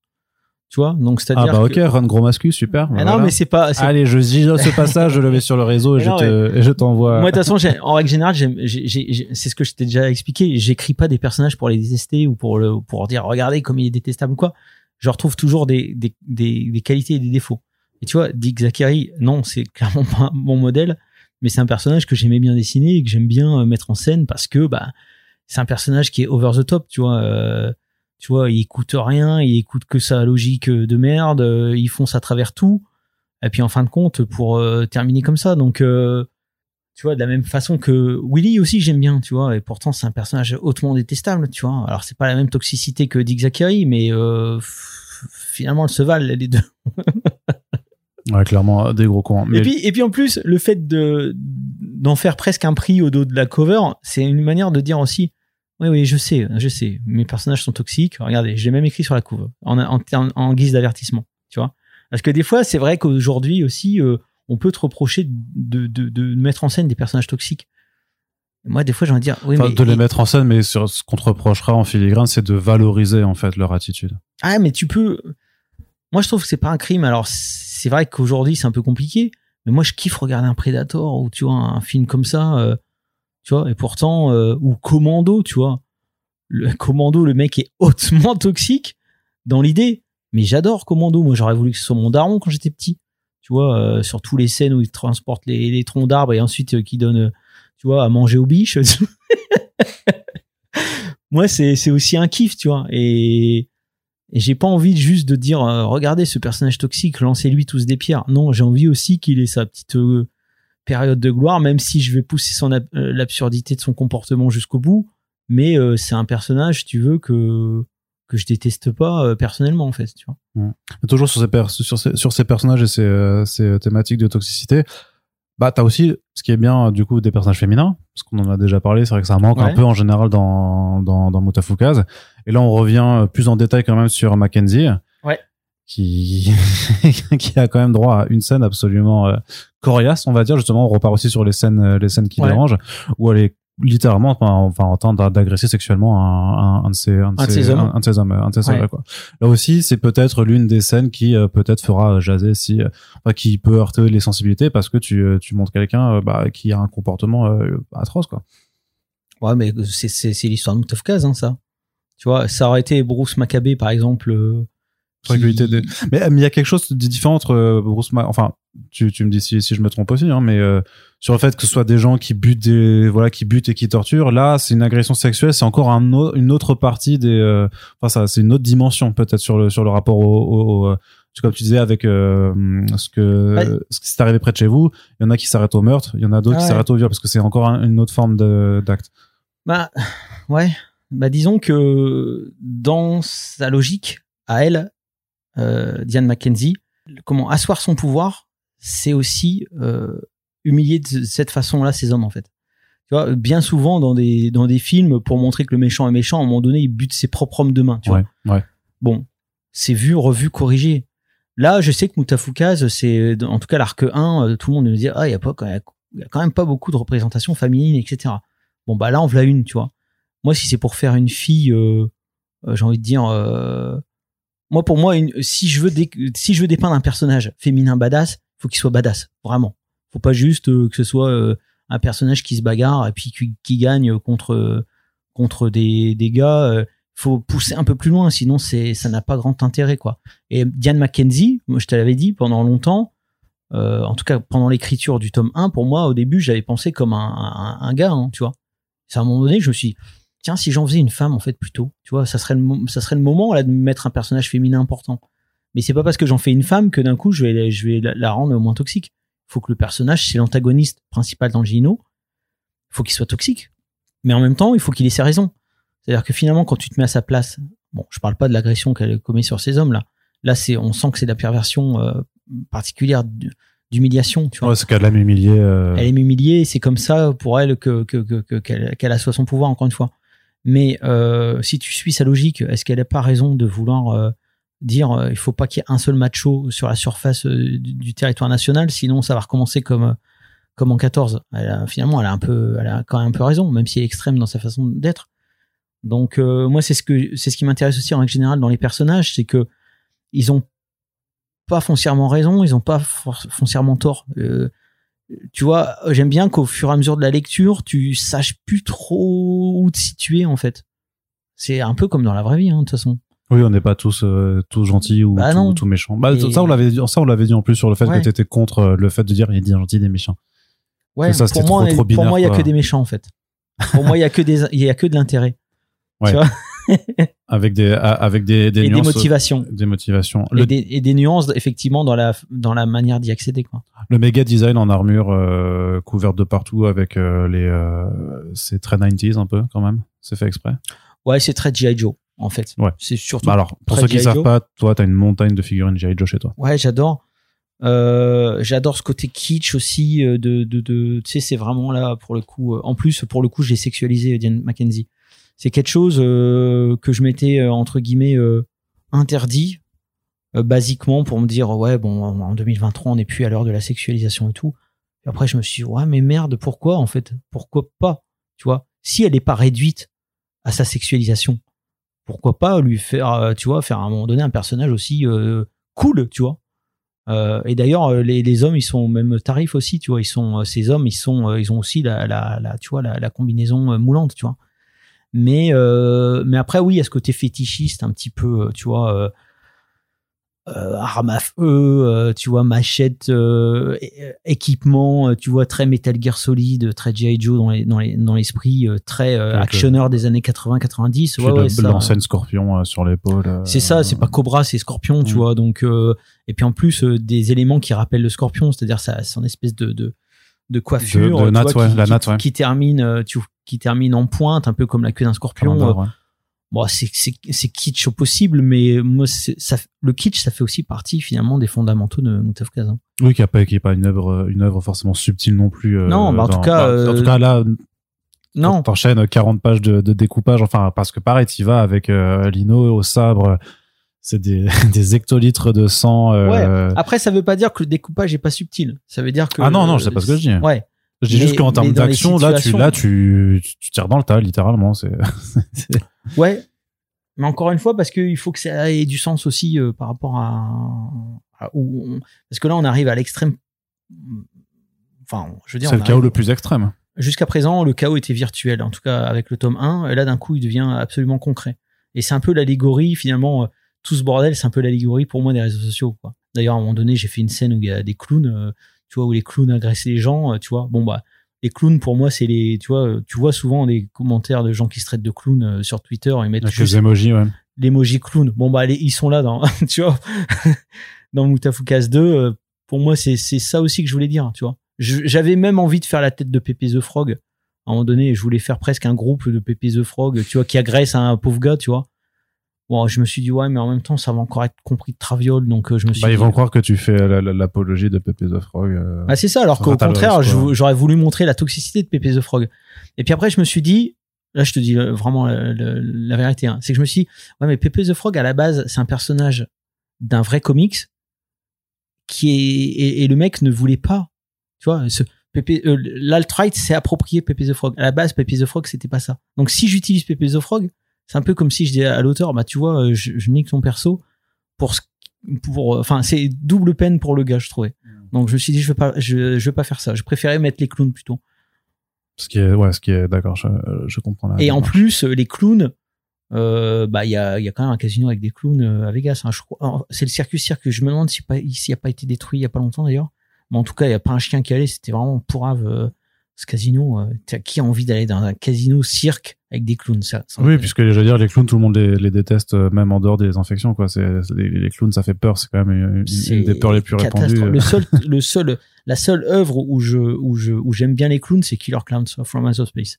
Tu vois, donc Ah c'est-à-dire. bah ok, que- Run Gros Mascu, super. Ah voilà. non, mais c'est pas. c'est- Allez, je dis ce passage, je le mets sur le réseau et je non, te, et je t'envoie. Moi, de toute façon, j'ai- en règle générale, j'aime- j'ai- j'ai- j'ai- c'est ce que je t'ai déjà expliqué. J'écris pas des personnages pour les détester ou pour le, pour dire regardez comme il est détestable ou quoi. Je retrouve toujours des, des, des, des qualités et des défauts. Et tu vois, Dick Zachary, non, c'est clairement pas mon modèle, mais c'est un personnage que j'aimais bien dessiner et que j'aime bien euh, mettre en scène parce que bah c'est un personnage qui est over the top, tu vois. euh, tu vois, il écoute rien, il écoute que sa logique de merde, euh, il fonce à travers tout. Et puis en fin de compte, pour euh, terminer comme ça, donc euh, tu vois, de la même façon que Willy aussi, j'aime bien, tu vois, et pourtant c'est un personnage hautement détestable, tu vois. Alors c'est pas la même toxicité que Dick Zachary, mais euh, finalement, elles se valent les deux. ouais, clairement, des gros cons. Et puis, et puis en plus, le fait de d'en faire presque un prix au dos de la cover, c'est une manière de dire aussi, oui, oui, je sais, je sais, mes personnages sont toxiques. Regardez, j'ai même écrit sur la couve, en, en, en guise d'avertissement, tu vois. Parce que des fois, c'est vrai qu'aujourd'hui aussi, euh, on peut te reprocher de, de, de, mettre en scène des personnages toxiques. Moi, des fois, j'ai envie de dire, oui, mais, de les mettre en scène, mais sur ce qu'on te reprochera en filigrane, c'est de valoriser en fait leur attitude. Ah, mais tu peux. Moi, je trouve que c'est pas un crime. Alors, c'est vrai qu'aujourd'hui, c'est un peu compliqué, mais moi, je kiffe regarder un Predator ou tu vois un film comme ça, euh, tu vois. Et pourtant, euh, ou Commando, tu vois. Le [LAUGHS] Commando, le mec est hautement toxique dans l'idée, mais j'adore Commando. Moi, j'aurais voulu que ce soit mon daron quand j'étais petit tu vois, euh, sur tous les scènes où il transporte les, troncs d'arbres et ensuite euh, qui donne, euh, tu vois, à manger aux biches. [LAUGHS] Moi, c'est, c'est aussi un kiff, tu vois. Et, et j'ai pas envie juste de dire, regardez ce personnage toxique, lancez-lui tous des pierres. Non, j'ai envie aussi qu'il ait sa petite période de gloire, même si je vais pousser son l'absurdité de son comportement jusqu'au bout. Mais c'est un personnage, tu veux, que que je déteste pas euh, personnellement en fait tu vois. Toujours sur ces, sur ces, sur ces personnages et ces, euh, ces euh, thématiques de toxicité bah t'as aussi ce qui est bien du coup des personnages féminins parce qu'on en a déjà parlé c'est vrai que ça manque un peu en général dans dans, dans Mutafukaz et là on revient plus en détail quand même sur Mackenzie qui [LAUGHS] qui a quand même droit à une scène absolument coriace on va dire. Justement on repart aussi sur les scènes les scènes qui dérangent où elle est littéralement enfin en train d'agresser sexuellement un, un, de ces un de, ces, hommes. un, de ces hommes un de ces hommes quoi. Là aussi c'est peut-être l'une des scènes qui euh, peut-être fera jaser si euh, qui peut heurter les sensibilités parce que tu euh, tu montres quelqu'un bah, qui a un comportement atroce quoi. Ouais mais c'est c'est l'histoire de Tough hein ça. Tu vois ça aurait été Bruce Maccabé par exemple mais il y a quelque chose de différent entre Bruce enfin tu, tu me dis si, si je me trompe aussi hein, mais sur le fait que ce soit des gens qui butent des voilà qui butent et qui torturent là c'est une agression sexuelle c'est encore un une autre partie des euh, enfin ça c'est une autre dimension peut-être sur le sur le rapport au, au, euh, comme tu disais avec euh, ce que ce qui s'est arrivé près de chez vous il y en a qui s'arrêtent au meurtre il y en a d'autres qui s'arrêtent au viol parce que c'est encore une autre forme d'acte. Bah ouais. Bah disons que dans sa logique à elle Diane McKenzie comment asseoir son pouvoir c'est aussi humilier de cette façon-là ces hommes en fait. Tu vois, bien souvent dans des dans des films pour montrer que le méchant est méchant, à un moment donné, il bute ses propres hommes de main. Tu ouais, vois. Ouais. Bon, c'est vu, revu, corrigé. Là, je sais que Mutafukaz, c'est en tout cas l'arc 1, euh, tout le monde me dit ah il y a pas il y a quand même pas beaucoup de représentation féminine, etc. Bon bah là on voilà une, tu vois. Moi si c'est pour faire une fille, euh, euh, j'ai envie de dire, euh, moi pour moi si je veux dépeindre un personnage féminin badass, faut qu'il soit badass, vraiment. Faut pas juste euh, que ce soit euh, un personnage qui se bagarre et puis qui, gagne contre contre des, des gars. faut pousser un peu plus loin, sinon c'est ça n'a pas grand intérêt quoi. Et Diane McKenzie, moi je te l'avais dit pendant longtemps, euh, en tout cas pendant l'écriture du tome 1, pour moi au début j'avais pensé comme un, un, gars, hein, tu vois. C'est à un moment donné je me suis tiens si j'en faisais une femme en fait plutôt, tu vois, ça serait le ça serait le moment là de mettre un personnage féminin important. Mais c'est pas parce que j'en fais une femme que d'un coup je vais je vais la rendre moins toxique faut que le personnage, c'est l'antagoniste principal dans le Gino, il faut qu'il soit toxique. Mais en même temps, il faut qu'il ait ses raisons. C'est-à-dire que finalement, quand tu te mets à sa place, bon, je parle pas de l'agression qu'elle commet sur ces hommes-là. Là, c'est, on sent que c'est la perversion euh, particulière d'humiliation. Tu vois. Ouais, c'est qu'elle aime humilier. Euh... Elle aime humilier, c'est comme ça pour elle que, que, que, qu'elle, qu'elle assoit son pouvoir, encore une fois. Mais euh, si tu suis sa logique, est-ce qu'elle n'a pas raison de vouloir euh, dire euh, il faut pas qu'il y ait un seul macho sur la surface euh, du, territoire national, sinon ça va recommencer comme euh, comme en 14. finalement, elle a un peu, elle a quand même un peu raison, même si elle est extrême dans sa façon d'être. Donc moi, c'est ce que c'est ce qui m'intéresse aussi en règle générale dans les personnages, c'est que ils ont pas foncièrement raison, ils ont pas foncièrement tort. Tu vois, j'aime bien qu'au fur et à mesure de la lecture, tu saches plus trop où te situer en fait. C'est un peu comme dans la vraie vie, hein, de toute façon. Oui, on n'est pas tous euh, tous gentils ou bah tout, méchants. Bah, ça on l'avait dit, ça on l'avait dit en plus sur le fait que tu étais contre euh, le fait de dire il y a des gentils des méchants. Ouais, pour, moi, pour moi il y a que des méchants en fait. pour moi il y a que des il y a que de l'intérêt. Tu vois? [LAUGHS] avec des avec des des et des motivations. des motivations. Et Le, des, et des nuances effectivement dans la dans la manière d'y accéder quoi. le méga design en armure euh, couverte de partout avec euh, les euh, c'est très 90s un peu quand même. C'est fait exprès? Ouais, c'est très GI Joe en fait. Ouais. C'est surtout. Bah alors pour ceux qui G.I. savent pas, toi t'as une montagne de figurines G.I. Joe chez toi. Ouais, j'adore. Euh, j'adore ce côté kitsch aussi de de, de tu sais c'est vraiment là pour le coup en plus pour le coup j'ai sexualisé Diane Mackenzie c'est quelque chose euh, que je m'étais euh, entre guillemets euh, interdit basiquement pour me dire ouais bon en 2023 on n'est plus à l'heure de la sexualisation et tout. Et après je me suis dit ouais mais merde pourquoi en fait? Pourquoi pas? Tu vois? Si elle n'est pas réduite à sa sexualisation pourquoi pas lui faire tu vois faire à un moment donné un personnage aussi cool tu vois? Et d'ailleurs, les, hommes, ils sont au même tarif aussi, tu vois. Ils sont, ces hommes, ils sont, ils ont aussi la, tu vois, la, combinaison moulante, tu vois. Mais, euh, mais après, oui, il y a ce côté fétichiste, un petit peu, euh, tu vois, euh, euh, arme à feu, euh, tu vois, machette, équipement, tu vois, très Metal Gear Solid, très G.I. Joe dans les, dans les, dans l'esprit, euh, très actionneur des années 80-90. Puis Ouais, ouais, l'enseigne scorpion sur l'épaule. c'est ça, c'est pas Cobra, c'est Scorpion, tu Mm. vois. Donc et puis en plus des éléments qui rappellent le Scorpion, c'est-à-dire son espèce de de, de coiffure, De- de tu natte, vois, ouais, qui, la qui- natte, ouais. qui termine, euh, tu qui termine en pointe, un peu comme la queue d'un Scorpion. Euh, ouais. Bon, c'est c'est c'est kitsch au possible, mais moi ça, le kitsch, ça fait aussi partie finalement des fondamentaux de Moutaf Kazan. Oui, qui a pas qui est pas une œuvre une œuvre forcément subtile non plus. euh, Non, bah, en tout cas, bah, en euh, tout cas là, Non, t'enchaînes 40 pages de, de découpage. Enfin, parce que pareil, t'y vas avec euh, Lino au sabre. C'est des, [LAUGHS] des hectolitres de sang. euh, après ça veut pas dire que le découpage est pas subtil. Ça veut dire que Ah non, non, je sais pas ce que je dis. Ouais. Je dis mais- juste qu'en termes d'action, là, tu, là, tu, tu, tires dans le tas, littéralement. C'est, [LAUGHS] Ouais. Mais encore une fois, parce qu'il faut que ça ait du sens aussi euh, par rapport à, à où on- parce que là, on arrive à l'extrême. Enfin, je veux dire, c'est le chaos arrive- le plus extrême. jusqu'à présent, le chaos était virtuel, en tout cas avec le tome 1, et là, d'un coup, il devient absolument concret. Et c'est un peu l'allégorie, finalement, euh, tout ce bordel, c'est un peu l'allégorie pour moi des réseaux sociaux. quoi. D'ailleurs, à un moment donné, j'ai fait une scène où il y a des clowns, euh, tu vois, où les clowns agressaient les gens, euh, tu vois. Bon, bah, les clowns, pour moi, c'est les, tu vois, euh, tu vois souvent des commentaires de gens qui se traitent de clowns sur Twitter, ils mettent Avec juste les emojis, ouais. l'emoji clown. Bon, bah, les- ils sont là dans, [LAUGHS] tu vois, dans Moutafukas 2. euh, Pour moi, c'est, c'est ça aussi que je voulais dire, tu vois. Je- J'avais même envie de faire la tête de Pépé the Frog. À un moment donné, je voulais faire presque un groupe de Pépé the Frog, tu vois, qui agresse un pauvre gars, tu vois. Bon, je me suis dit, ouais, mais en même temps, ça va encore être compris de Traviole, donc euh, je me suis Bah, dit. ils vont croire que tu fais la- l'apologie de Pepe the Frog. euh. Ah, c'est ça, alors qu'au contraire, j'aurais voulu montrer la toxicité de Pépé the Frog. Et puis après, je me suis dit, là, je te dis euh, vraiment la, la- la vérité, hein, c'est que je me suis dit, ouais, mais Pépé the Frog, à la base, c'est un personnage d'un vrai comics qui est, et, et le mec ne voulait pas, tu vois, ce, euh, l'alt-right s'est approprié Pépé the Frog. À la base, Pépé the Frog, c'était pas ça. Donc, si j'utilise Pépé the Frog, c'est un peu comme si je dis à l'auteur, bah, tu vois, euh, je, je nique ton perso pour ce pour enfin c'est double peine pour le gars je trouvais. Donc je me suis dit je veux pas je, je veux pas faire ça. Je préférais mettre les clowns plutôt. Ce qui est, ouais, ce qui est, d'accord, je, je comprends et en plus euh, les clowns euh, bah il y a il y a quand même un casino avec des clowns euh, à Vegas hein, je crois Alors, c'est le circus cirque je me demande s'il s'il a pas été détruit il y a pas longtemps d'ailleurs. Mais en tout cas il y a pas un chien qui allait c'était vraiment pourrave euh, ce casino euh, qui a envie d'aller dans un casino cirque avec des clowns ça, ça Oui, puisque je veux dire, les clowns, tout le monde les, les déteste, euh, même en dehors des infections, quoi. C'est, les, les clowns, ça fait peur. C'est quand même une, des peurs les plus répandues. catastrophe. Le seul, le seul, la seule œuvre où je, où je, où j'aime bien les clowns, c'est Killer Clowns from Outer Space.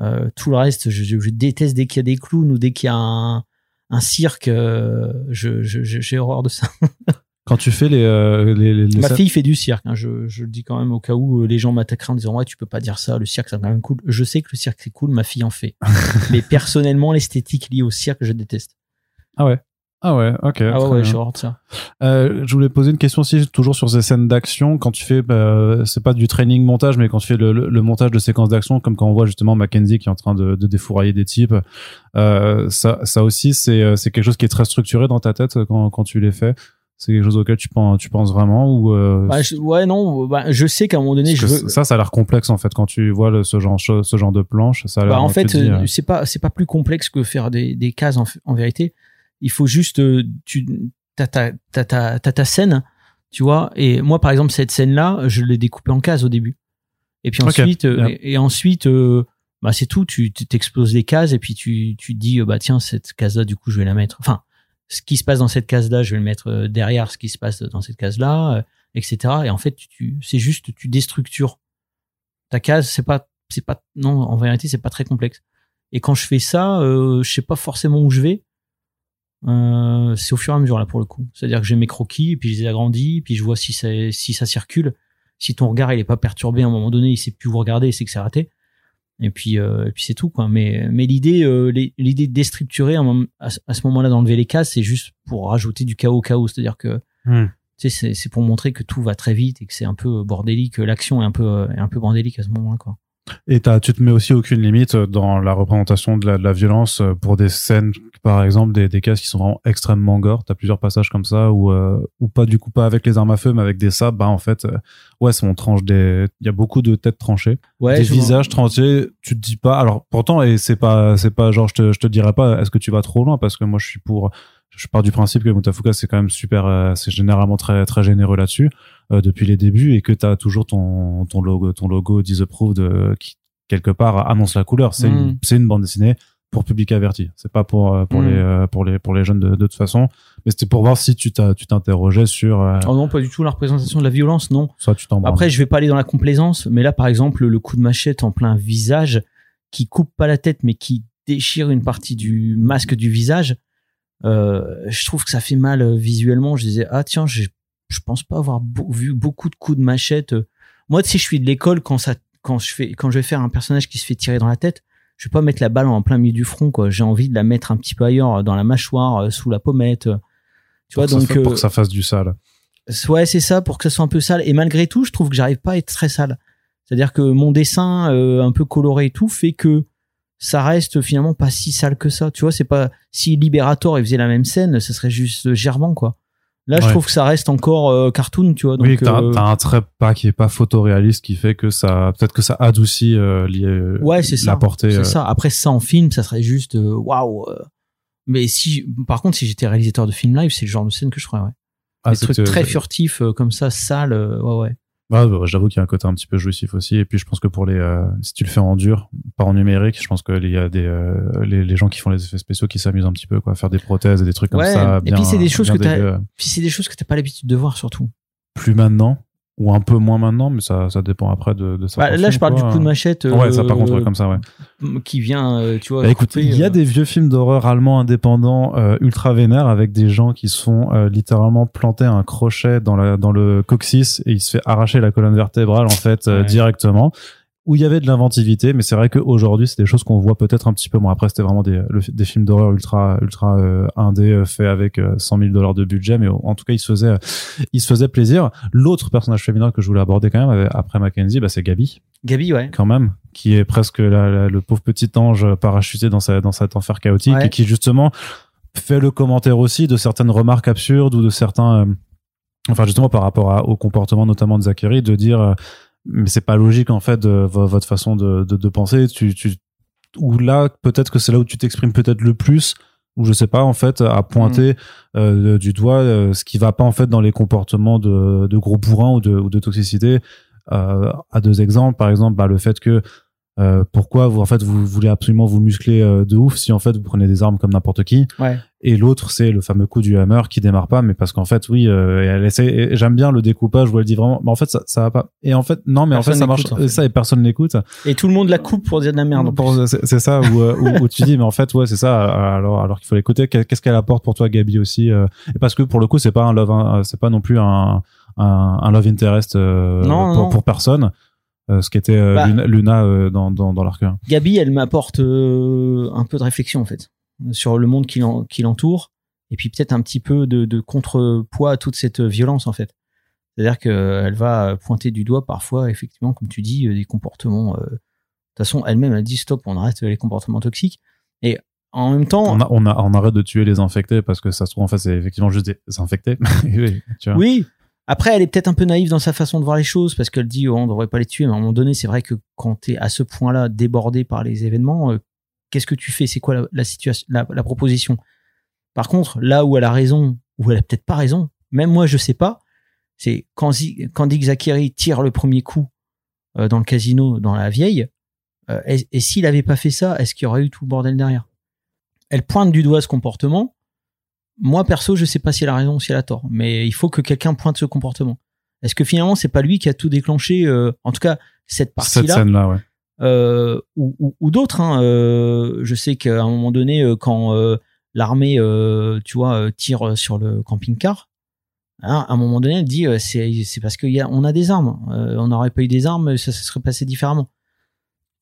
Euh, tout le reste, je, je, je déteste dès qu'il y a des clowns ou dès qu'il y a un, un cirque. euh, je- j'ai horreur de ça. [LAUGHS] Quand tu fais les, euh, les, les, les Ma fille fait du cirque. hein, je, je le dis quand même au cas où euh, les gens m'attaqueraient en disant ouais tu peux pas dire ça. Le cirque c'est quand même cool. Je sais que le cirque c'est cool. Ma fille en fait. [LAUGHS] Mais personnellement l'esthétique liée au cirque je déteste. Ah ouais? Ah ouais, ok. Ah ouais, de ça. Euh, je voulais poser une question aussi, toujours sur ces scènes d'action. Quand tu fais, bah, c'est pas du training montage, mais quand tu fais le, le- le montage de séquences d'action, comme quand on voit justement Mackenzie qui est en train de, de défourailler des types, euh, ça, ça aussi, c'est, euh, c'est quelque chose qui est très structuré dans ta tête euh, quand, quand tu les fais? C'est quelque chose auquel tu penses, tu penses vraiment ou euh, Bah, je- ouais non. Bah, je sais qu'à un moment donné je veux. ça, ça a l'air complexe en fait quand tu vois le- ce genre, ce genre de planche. Ça a. Bah, en fait, euh, euh, c'est pas c'est pas plus complexe que faire des, des cases en, en vérité. Il faut juste tu t'as ta t'as ta scène, tu vois. Et moi, par exemple, cette scène là, je l'ai découpée en cases au début. Et puis ensuite, et, et ensuite, euh, bah c'est tout. Tu t'exploses les cases et puis tu tu te dis bah tiens cette case là du coup je vais la mettre. Enfin ce qui se passe dans cette case là je vais le mettre euh, derrière ce qui se passe dans cette case là etc. Et en fait tu c'est juste tu déstructures ta case. C'est pas c'est pas non en vérité c'est pas très complexe. Et quand je fais ça, euh, je sais pas forcément où je vais. Euh, c'est au fur et à mesure là pour le coup. C'est-à-dire que j'ai mes croquis, puis je les agrandis, puis je vois si ça, si ça circule. Si ton regard il est pas perturbé à un moment donné, il sait plus vous regarder, c'est que c'est raté. Et puis, euh, et puis c'est tout quoi. Mais, mais l'idée, euh, l'idée de déstructurer à, à ce moment-là d'enlever les cases, c'est juste pour rajouter du chaos au chaos. C'est-à-dire que Hmm. tu sais, c'est c'est pour montrer que tout va très vite et que c'est un peu bordélique, l'action est un peu euh, est un peu bordélique à ce moment-là quoi. Et t'as, tu te mets aussi aucune limite dans la représentation de la, de la violence euh, pour des scènes, par exemple, des, des cases qui sont vraiment extrêmement gore. T'as plusieurs passages comme ça où, euh, ou pas du coup pas avec les armes à feu, mais avec des sabres. Bah en fait, euh, ouais, c'est on tranche des. Il y a beaucoup de têtes tranchées, Ouais, des vois. visages tranchés. Tu te dis pas. Alors pourtant, et c'est pas, c'est pas genre je te, je te dirais pas. Est-ce que tu vas trop loin? Parce que moi je suis pour. Je pars du principe que Mutafuka c'est quand même super, euh, c'est généralement très très généreux là-dessus depuis les débuts et que t'as toujours ton ton logo ton logo disapproved euh, qui quelque part annonce la couleur. C'est Mm. une, c'est une bande dessinée pour public averti. C'est pas pour euh, pour Mm. les euh, pour les pour les jeunes de, de toute façon. Mais c'était pour voir si tu tu t'interrogeais sur euh, Oh non, pas du tout la représentation de la violence, non. tu t'en. Après, je vais pas aller dans la complaisance, mais là, par exemple, le coup de machette en plein visage, qui coupe pas la tête, mais qui déchire une partie du masque du visage, euh, je trouve que ça fait mal euh, visuellement. Je disais, ah tiens, je, je pense pas avoir beau- vu beaucoup de coups de machette. Moi, tu sais, je suis de l'école quand ça, quand je fais, quand je vais faire un personnage qui se fait tirer dans la tête, je vais pas mettre la balle en plein milieu du front, quoi. J'ai envie de la mettre un petit peu ailleurs, dans la mâchoire, euh, sous la pommette. euh. Tu vois, pour, ça donc, pour euh, que ça fasse du sale. Ouais, c'est ça, pour que ça soit un peu sale. Et malgré tout, je trouve que j'arrive pas à être très sale. C'est-à-dire que mon dessin, euh, un peu coloré et tout, fait que ça reste finalement pas si sale que ça. Tu vois, c'est pas si Liberator il faisait la même scène, ça serait juste germant quoi. Là, je Ouais. trouve que ça reste encore euh, cartoon, tu vois. Donc, oui, t'as euh, t'as un trait pas qui est pas photoréaliste qui fait que ça peut-être que ça adoucit euh, lié- Ouais, c'est ça. portée. c'est euh, ça. Après ça en film, ça serait juste euh, waouh. euh. Mais si, par contre, si j'étais réalisateur de film live, c'est le genre de scène que je ferais. Ouais. ah, Des trucs très furtifs euh, comme ça, sales. euh, ouais, ouais. Ouais, bah, j'avoue qu'il y a un côté un petit peu jouissif aussi. Et puis, je pense que pour les, euh, si tu le fais en dur, pas en numérique, je pense qu'il y a des, euh, les, les gens qui font les effets spéciaux qui s'amusent un petit peu, quoi, à faire des prothèses et des trucs comme ça. et puis c'est des choses que t'as-. Puis c'est des choses que t'as pas l'habitude de voir surtout. Plus maintenant, ou un peu moins maintenant, mais ça, ça dépend après de, de Bah, là, je parle quoi. du coup de machette. euh, Ouais, ça par contre, comme ça, ouais. qui vient, euh, tu vois. Bah, écoute, il y a euh, des vieux films d'horreur allemands indépendants euh, ultra vénères avec des gens qui se font euh, littéralement planter un crochet dans, la, dans le coccyx et il se fait arracher la colonne vertébrale en fait euh, Ouais. directement où il y avait de l'inventivité mais c'est vrai qu'aujourd'hui c'est des choses qu'on voit peut-être un petit peu moins après c'était vraiment des, le- des films d'horreur ultra ultra euh, indé euh, faits avec euh, 100 000 dollars de budget mais en tout cas il se faisait il se faisait plaisir l'autre personnage féminin que je voulais aborder quand même après Mackenzie bah, c'est Gabi Gabi, ouais. quand même, qui est presque la- la- le pauvre petit ange parachuté dans, sa, dans cet enfer chaotique Ouais. et qui justement fait le commentaire aussi de certaines remarques absurdes ou de certains, euh, enfin justement par rapport à- au comportement notamment de Zachary, de dire euh, mais c'est pas logique en fait de, vo- votre façon de, de, de penser. Tu, tu, ou là peut-être que c'est là où tu t'exprimes peut-être le plus ou je sais pas en fait à pointer euh, du doigt euh, ce qui va pas en fait dans les comportements de, de gros bourrins ou de, ou de toxicité euh, à deux exemples par exemple bah, le fait que euh, pourquoi vous en fait vous voulez absolument vous muscler euh, de ouf si en fait vous prenez des armes comme n'importe qui Ouais. et l'autre c'est le fameux coup du hammer qui démarre pas mais parce qu'en fait oui euh, elle essaie j'aime bien le découpage où elle dit vraiment mais en fait ça ça va pas et en fait non mais en fait ça marche n'écoute, en fait. ça et personne n'écoute Et tout le monde la coupe pour dire de la merde. c'est ça où, euh, où, où tu dis mais en fait ouais c'est ça alors alors qu'il faut l'écouter Qu'est- qu'est-ce qu'elle apporte pour toi Gabi aussi euh, et parce que pour le coup c'est pas un love hein, c'est pas non plus un un, un love interest euh, Non, pour, non. pour personne ce qui était euh, Bah. Luna, Luna, euh, dans dans dans l'arc 1. Gabi, elle m'apporte euh, un peu de réflexion en fait sur le monde qui l'en- qui l'entoure et puis peut-être un petit peu de, de contrepoids à toute cette violence en fait. C'est-à-dire qu'elle va pointer du doigt parfois, effectivement, comme tu dis, euh, des comportements. euh, De toute façon, elle-même, elle dit stop, on arrête les comportements toxiques. Et en même temps, on, a, on, a, on arrête de tuer les infectés parce que ça se trouve en fait c'est effectivement juste des infectés [LAUGHS] Oui, tu vois. Oui. Après, elle est peut-être un peu naïve dans sa façon de voir les choses parce qu'elle dit oh, on devrait pas les tuer. Mais à un moment donné, c'est vrai que quand tu es à ce point-là débordé par les événements, euh, qu'est-ce que tu fais? C'est quoi la, situation, la, proposition? Par contre, là où elle a raison, ou elle a peut-être pas raison, même moi je sais pas, c'est quand, quand Dick Zachary tire le premier coup euh, dans le casino dans la vieille, Euh, et et s'il avait pas fait ça, est-ce qu'il y aurait eu tout le bordel derrière? Elle pointe du doigt ce comportement. Moi, perso, je sais pas si elle a raison ou si elle a tort, mais il faut que quelqu'un pointe ce comportement. Est-ce que finalement, c'est pas lui qui a tout déclenché, euh, en tout cas, cette Cette partie-là ouais. euh, ou, ou, ou d'autres. Hein, euh, je sais qu'à un moment donné, quand l'armée, tu vois, tire sur le camping-car, hein, à un moment donné, elle dit c'est parce qu'on a, a des armes. On n'aurait pas eu des armes, ça, ça serait passé différemment.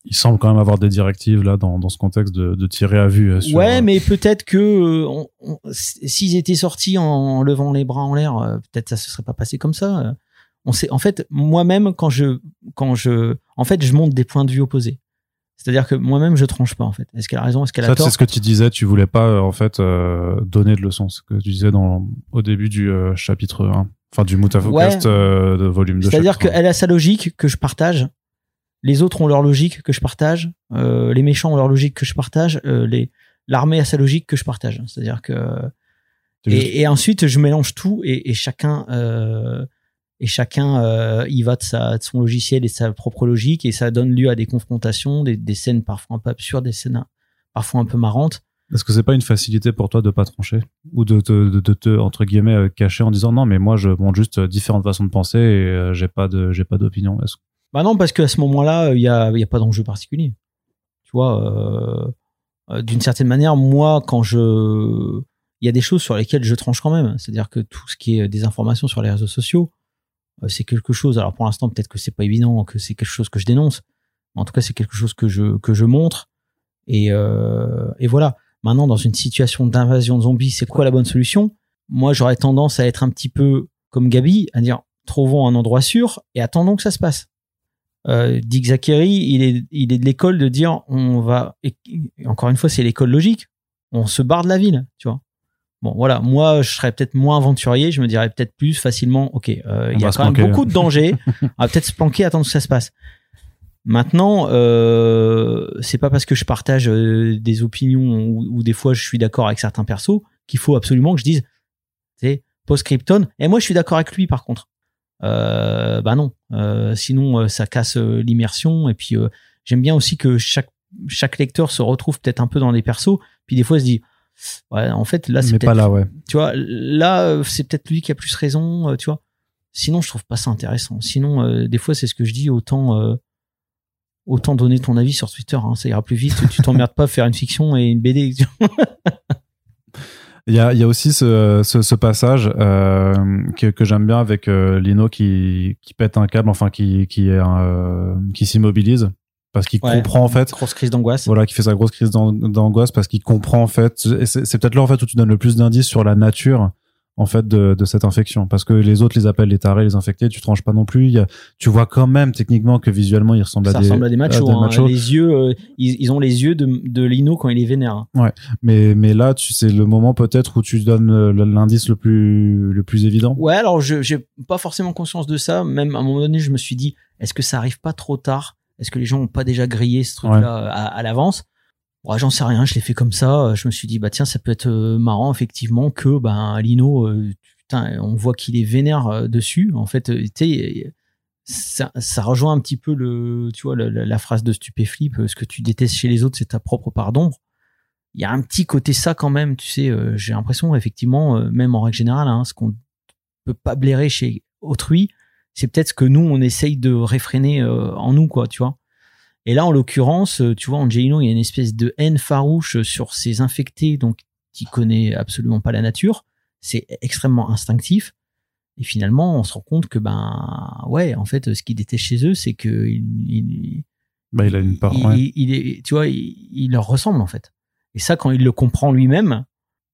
Il semble quand même avoir des directives là dans, dans ce contexte de, de tirer à vue. euh, Sur, ouais, euh, mais peut-être que euh, s'ils étaient sortis en levant les bras en l'air, euh, peut-être ça se serait pas passé comme ça. On sait, en fait, moi-même, quand je, quand je, en fait, je monte des points de vue opposés. C'est-à-dire que moi-même, je tranche pas. En fait, est-ce qu'elle a raison, est-ce qu'elle a Ça, tort c'est ce que tu disais. Tu voulais pas en fait euh, donner de leçons. Ce que tu disais dans au début du chapitre 1. Enfin, du Mutafocast euh, de volume 2. C'est-à-dire qu'elle a sa logique que je partage. Les autres ont leur logique que je partage. euh, les méchants ont leur logique que je partage. euh, les l'armée a sa logique que je partage. C'est-à-dire que et, et ensuite je mélange tout et, et chacun euh, et chacun euh, y va de sa de son logiciel et de sa propre logique et ça donne lieu à des confrontations, des, des scènes parfois un peu absurdes, des scènes parfois un peu marrantes. Est-ce que c'est pas une facilité pour toi de pas trancher ou de te, de, de te entre guillemets cacher en disant non mais moi je montre juste différentes façons de penser et j'ai pas de j'ai pas d'opinion. Est-ce Bah non, parce qu'à ce moment-là, il y a, y a pas d'enjeu particulier. Tu vois, euh, euh, d'une certaine manière, moi, quand je, il y a des choses sur lesquelles je tranche quand même. C'est-à-dire que tout ce qui est des informations sur les réseaux sociaux, euh, c'est quelque chose. Alors pour l'instant, peut-être que c'est pas évident, que c'est quelque chose que je dénonce. Mais en tout cas, c'est quelque chose que je que je montre. Et euh, et voilà. Maintenant, dans une situation d'invasion de zombies, c'est quoi la bonne solution? Moi, j'aurais tendance à être un petit peu comme Gabi, à dire trouvons un endroit sûr et attendons que ça se passe euh, Dick Zachary, il est, il est de l'école de dire on va. et- encore une fois, c'est l'école logique. On se barre de la ville, tu vois. Bon, voilà. Moi, je serais peut-être moins aventurier. Je me dirais peut-être plus facilement. Ok, euh, il y a quand même beaucoup de dangers. [LAUGHS] on va peut-être se planquer, attendre que ça se passe. Maintenant, euh, c'est pas parce que je partage euh, des opinions ou, ou des fois je suis d'accord avec certains persos qu'il faut absolument que je dise, tu sais, post-Krypton. Et moi, je suis d'accord avec lui, par contre. Euh, bah non. Euh, sinon, euh, ça casse euh, l'immersion. Et puis, euh, j'aime bien aussi que chaque chaque lecteur se retrouve peut-être un peu dans les persos. Puis des fois, il se dit, ouais, en fait, là, c'est pas là ouais. tu vois, là, c'est peut-être lui qui a plus raison, tu vois. Sinon, je trouve pas ça intéressant. Sinon, euh, des fois, c'est ce que je dis, autant euh, autant donner ton avis sur Twitter. hein, ça ira plus vite. tu t'emmerdes pas à faire une fiction et une BD. [LAUGHS] Il y a, il y a aussi ce, ce, ce passage euh, que, que j'aime bien avec euh, Lino qui, qui pète un câble, enfin qui, qui, est un, euh, qui s'immobilise parce qu'il Ouais. comprend en fait Grosse crise d'angoisse. voilà qui fait sa grosse crise d'an- d'angoisse parce qu'il comprend en fait c'est peut-être là en fait où tu donnes le plus d'indices sur la nature en fait de, de cette infection parce que les autres les appellent les tarés les infectés tu tranches pas non plus il y a, tu vois quand même techniquement que visuellement ils ressemblent ça à des ressemble à des machos. des hein. Les yeux, euh, ils, ils ont les yeux de, de Lino quand il est vénère. hein. mais mais là tu c'est le moment peut-être où tu donnes euh, l'indice le plus le plus évident Ouais, alors je j'ai pas forcément conscience de ça. Même à un moment donné, je me suis dit, est-ce que ça arrive pas trop tard? Est-ce que les gens ont pas déjà grillé ce truc-là à, à l'avance? Ouais, j'en sais rien. Je l'ai fait comme ça. Je me suis dit, bah tiens, ça peut être euh, marrant effectivement que ben Lino, euh, putain, on voit qu'il est vénère euh, dessus. En fait, euh, tu. Ça, ça rejoint un petit peu le, tu vois, la, phrase de Stupéflip, euh, ce que tu détestes chez les autres, c'est ta propre part d'ombre. Il y a un petit côté ça quand même, tu sais, euh, j'ai l'impression, effectivement, euh, même en règle générale, hein, ce qu'on peut pas blairer chez autrui, c'est peut-être ce que nous on essaye de réfréner euh, en nous quoi, tu vois. Et là en l'occurrence, euh, tu vois, Angelino, il y a une espèce de haine farouche sur ces infectés donc qui connaît absolument pas la nature, c'est extrêmement instinctif. Et finalement, on se rend compte que ben ouais, en fait, ce qui déteste chez eux, c'est que il, il- bah il a une part il, ouais. il- est, tu vois, il, il leur ressemble en fait. Et ça, quand il le comprend lui-même,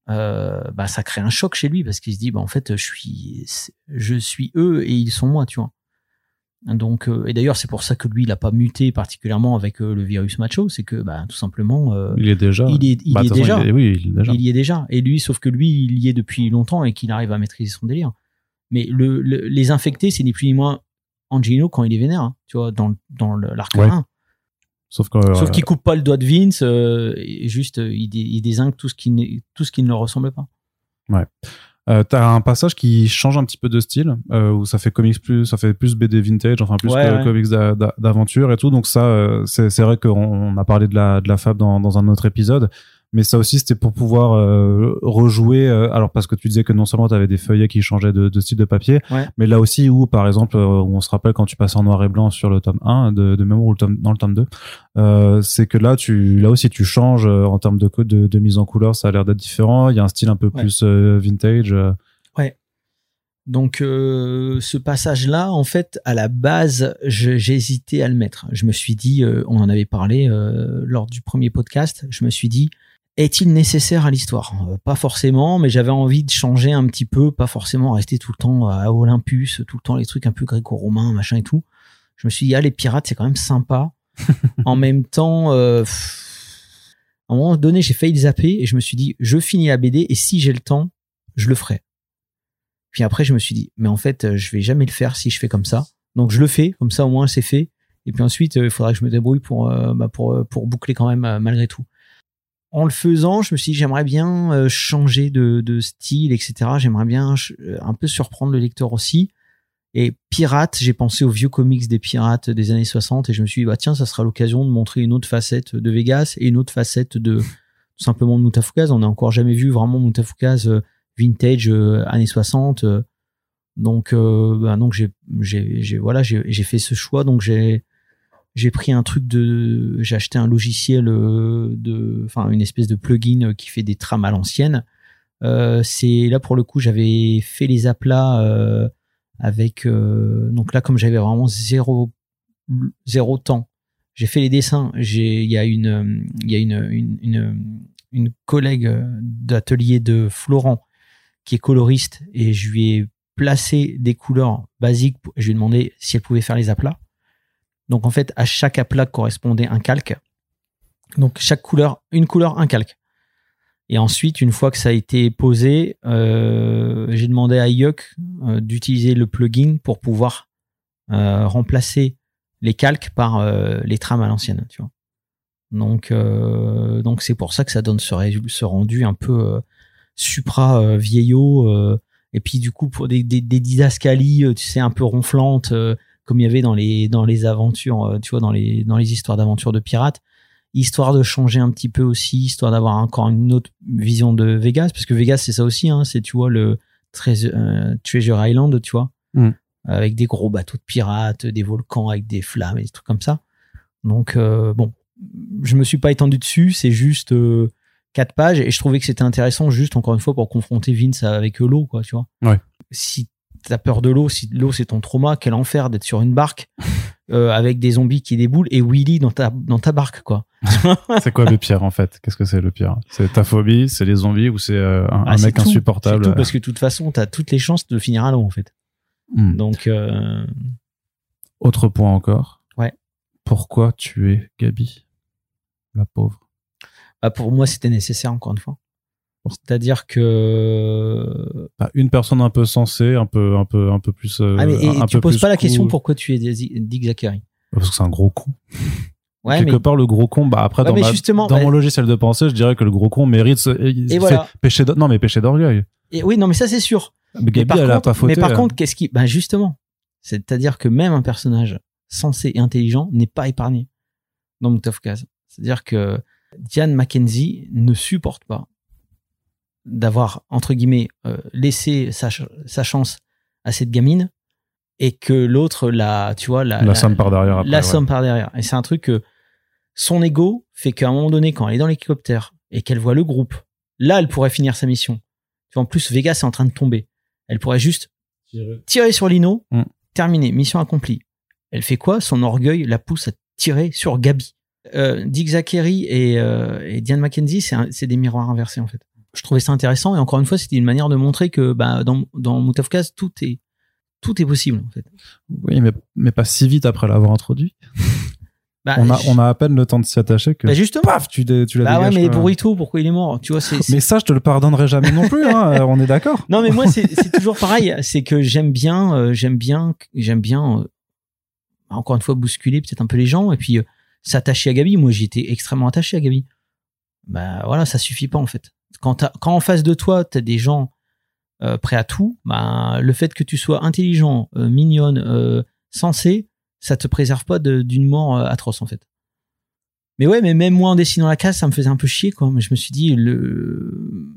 euh, bah ça crée un choc chez lui parce qu'il se dit, bah en fait, je suis, je suis eux et ils sont moi, tu vois. Donc, euh, et d'ailleurs, c'est pour ça que lui, il a pas muté particulièrement avec euh, le virus macho, c'est que, bah, tout simplement, euh, il est déjà il est, il Bah, y est toute façon, déjà. il est- oui il est déjà Il y est déjà. Et lui, sauf que lui, il y est depuis longtemps et qu'il arrive à maîtriser son délire. Mais le, le- les infectés, c'est ni plus ni moins Angelino quand il est vénère, hein, tu vois, dans, dans l'arc Ouais. 1. sauf qu'il coupe pas le doigt de Vince, et juste il, dé- il désingue tout ce qui tout ce qui ne leur ressemble pas. Euh, t'as un passage qui change un petit peu de style, euh, où ça fait comics plus, ça fait plus BD vintage, enfin plus Ouais, que ouais. comics d'a- d'a- d'aventure et tout. Donc ça, euh, c'est c'est vrai qu'on on a parlé de la de la fab dans dans un autre épisode, mais ça aussi c'était pour pouvoir euh, rejouer. euh, alors parce que tu disais que non seulement t'avais des feuillets qui changeaient de, de style de papier, Ouais. mais là aussi où par exemple, euh, on se rappelle quand tu passes en noir et blanc sur le tome 1 de, de mémoire ou le tome, dans le tome 2, euh, c'est que là tu là aussi tu changes en termes de de, de mise en couleur, ça a l'air d'être différent. Il y a un style un peu Ouais. plus vintage. euh. Donc ce passage-là, en fait, à la base, j'ai hésité à le mettre. Je me suis dit, on en avait parlé lors du premier podcast, je me suis dit, est-il nécessaire à l'histoire? Euh, Pas forcément, mais j'avais envie de changer un petit peu, pas forcément rester tout le temps à Olympus, tout le temps les trucs un peu gréco-romains, machin et tout. Je me suis dit, ah, les pirates, c'est quand même sympa. [LAUGHS] en même temps, euh, à un moment donné, j'ai failli zapper et je me suis dit, je finis la BD et si j'ai le temps, je le ferai. Puis après, je me suis dit, mais en fait, euh, je vais jamais le faire si je fais comme ça. Donc je le fais, comme ça au moins c'est fait. Et puis ensuite, il faudra que je me débrouille pour, euh, bah, pour, pour boucler quand même euh, malgré tout. En le faisant, je me suis dit, j'aimerais bien euh, changer de, style, etc. J'aimerais bien euh, un peu surprendre le lecteur aussi. Et Pirates, j'ai pensé aux vieux comics des pirates des années 60 et je me suis dit, bah tiens, ça sera l'occasion de montrer une autre facette de Vegas et une autre facette de tout simplement de Mutafukaz. On n'a encore jamais vu vraiment Mutafukaz euh, vintage années 60. euh. donc, bah, donc j'ai, j'ai, voilà, j'ai fait ce choix. Donc j'ai, j'ai pris un truc de, j'ai acheté un logiciel euh, de, enfin une espèce de plugin euh, qui fait des trames à l'ancienne. Euh, c'est là pour le coup, j'avais fait les aplats euh, avec, euh, donc là comme j'avais vraiment zéro, zéro temps, j'ai fait les dessins. J'ai, il y a une, il y a une, une, une, une collègue d'atelier de Florent qui est coloriste et je lui ai placé des couleurs basiques. Je lui ai demandé si elle pouvait faire les aplats. Donc en fait, à chaque aplat correspondait un calque. Donc chaque couleur, une couleur, un calque. Et ensuite, une fois que ça a été posé, euh, j'ai demandé à Yuck euh, d'utiliser le plugin pour pouvoir euh, remplacer les calques par les trames à l'ancienne, tu vois. Donc, donc c'est pour ça que ça donne ce, rendu un peu supra vieillot. et puis du coup, pour des, des, tu sais, un peu ronflantes, comme il y avait dans les dans les aventures, euh, tu vois, dans les dans les histoires d'aventures de pirates, histoire de changer un petit peu aussi, histoire d'avoir encore une autre vision de Vegas, parce que Vegas c'est ça aussi, hein, c'est tu vois le Treasure, euh, Treasure Island, tu vois, Mm. avec des gros bateaux de pirates, des volcans avec des flammes et des trucs comme ça. Donc euh, bon, je me suis pas étendu dessus, c'est juste euh, quatre pages et je trouvais que c'était intéressant juste encore une fois pour confronter Vince avec l'eau, quoi, tu vois. Ouais. Si t'as peur de l'eau, si l'eau c'est ton trauma, quel enfer d'être sur une barque [LAUGHS] euh, avec des zombies qui déboulent et Willy dans ta dans ta barque, quoi. [LAUGHS] C'est quoi le pire en fait? Qu'est-ce que c'est le pire? C'est ta phobie, c'est les zombies ou c'est euh, un, Ah, un mec tout. insupportable C'est tout, parce que de toute façon, t'as toutes les chances de finir à l'eau en fait. Hmm. Donc euh, Autre point encore. Ouais. Pourquoi tuer Gabi La pauvre? bah, pour moi, c'était nécessaire encore une fois. C'est-à-dire que Bah, une personne un peu sensée, un peu, un peu, un peu plus. euh, ah mais et un tu peu poses pas la question cool. pourquoi tu es Dick Zachary? Parce que c'est un gros con. Ouais, Quelque mais part, le gros con, bah après, Ouais, dans, ma- bah- mon logiciel de pensée, je dirais que le gros con mérite. ce- voilà. péché d'or- non, mais péché d'orgueil. et oui, non, mais ça c'est sûr. Mais Mais elle a contre, pas fauté. mais par hein. contre, qu'est-ce qui, ben justement, c'est-à-dire que même un personnage sensé et intelligent n'est pas épargné dans Mutafukaz. C'est-à-dire que Diane Mackenzie ne supporte pas d'avoir entre guillemets euh, laissé sa, ch- sa chance à cette gamine et que l'autre la, tu vois, la, La somme par derrière après, la ouais. somme par derrière. Et c'est un truc que son ego fait qu'à un moment donné, quand elle est dans l'hélicoptère et qu'elle voit le groupe, là, elle pourrait finir sa mission. Tu vois, en plus, Vegas est en train de tomber. Elle pourrait juste tirer sur Lino, Mm. terminé, mission accomplie. Elle fait quoi? Son orgueil la pousse à tirer sur Gabi. Euh, Dick Zachary et, euh, et Diane Mackenzie, c'est un- c'est des miroirs inversés en fait. Je trouvais ça intéressant et encore une fois, c'était une manière de montrer que bah, dans, dans Mutafukaz, tout est, tout est possible en fait. Oui, mais, mais pas si vite après l'avoir introduit. [LAUGHS] Bah, on, a, je- on a à peine le temps de s'y attacher que. bah, justement. paf, tu, dé- tu la Bah ouais, mais quoi. Burrito, pourquoi il est mort Tu vois, c'est. c'est- Mais ça, je te le pardonnerai jamais non plus, hein, [LAUGHS] on est d'accord. Non, mais moi, c'est c'est toujours pareil. C'est que j'aime bien, euh, j'aime bien, j'aime bien, euh, encore une fois, bousculer peut-être un peu les gens et puis euh, s'attacher à Gabi. Moi, j'étais extrêmement attaché à Gabi. Bah voilà, ça suffit pas en fait. Quand, quand en face de toi, t'as des gens euh, prêt à tout, bah, le fait que tu sois intelligent, euh, mignonne, euh, sensé, ça te préserve pas d'une mort atroce en fait. Mais ouais, mais même moi en dessinant la case, ça me faisait un peu chier quoi. Mais je me suis dit le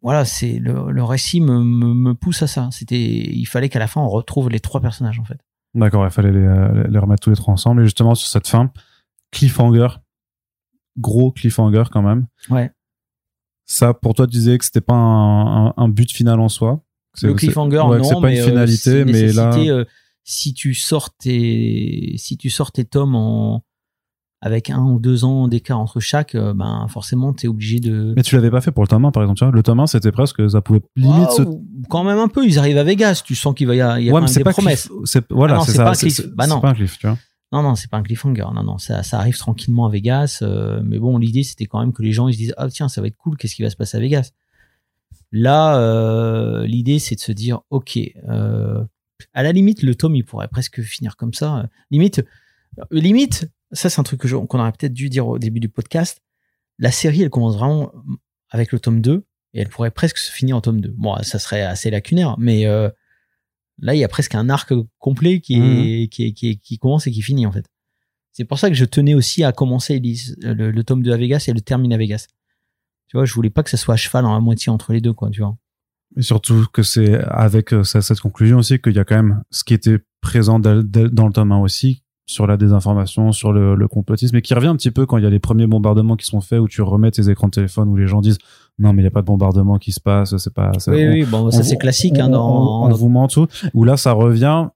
voilà, c'est le, le récit me, me, me pousse à ça. C'était, il fallait qu'à la fin on retrouve les trois personnages en fait. D'accord, il fallait les, les remettre tous les trois ensemble. Et justement, sur cette fin, cliffhanger, gros cliffhanger quand même. Ouais. Ça, pour toi, tu disais que c'était pas un, un- un but final en soi. Le cliffhanger, ouais, non, c'est pas mais, une euh, finalité, mais là, euh, si tu sors tes, si tu sors tes tomes en, avec un ou deux ans d'écart entre chaque, euh, ben, forcément, t'es obligé de, mais tu l'avais pas fait pour le tome 1, par exemple. Tu vois, le tome 1, c'était presque, ça pouvait limite Ah, se quand même un peu, ils arrivent à Vegas, tu sens qu'il va y a, il y a ouais, des pas promesses. cliff- c'est voilà, Ah non, c'est c'est ça. pas un cliff. Bah non. pas un cliff, tu vois. Non, non, c'est pas un cliffhanger. Non, non, ça, ça arrive tranquillement à Vegas. euh, mais bon, l'idée, c'était quand même que les gens ils se disent Ah, tiens, ça va être cool, qu'est-ce qui va se passer à Vegas? Là, euh, l'idée, c'est de se dire Ok, euh, à la limite, le tome, il pourrait presque finir comme ça. Limite, limite ça, c'est un truc qu'on aurait peut-être dû dire au début du podcast. La série, elle commence vraiment avec le tome 2 et elle pourrait presque se finir en tome 2. Bon, ça serait assez lacunaire, mais là, il y a presque un arc complet qui, est, qui, est- qui, est- qui commence et qui finit, en fait. C'est pour ça que je tenais aussi à commencer le, le tome 2 à Vegas et le termine à Vegas. Tu vois, je voulais pas que ça soit à cheval en à moitié entre les deux, quoi, tu vois. Et surtout que c'est avec euh, cette conclusion aussi qu'il y a quand même ce qui était présent dans le tome 1 aussi, sur la désinformation, sur le, le complotisme, et qui revient un petit peu quand il y a les premiers bombardements qui sont faits où tu remets tes écrans de téléphone où les gens disent non mais il n'y a pas de bombardement qui se passe, c'est pas... Oui, on- oui, bon, ça c'est classique, on, hein, dans, on- on dans- vous ment tout. Où là ça revient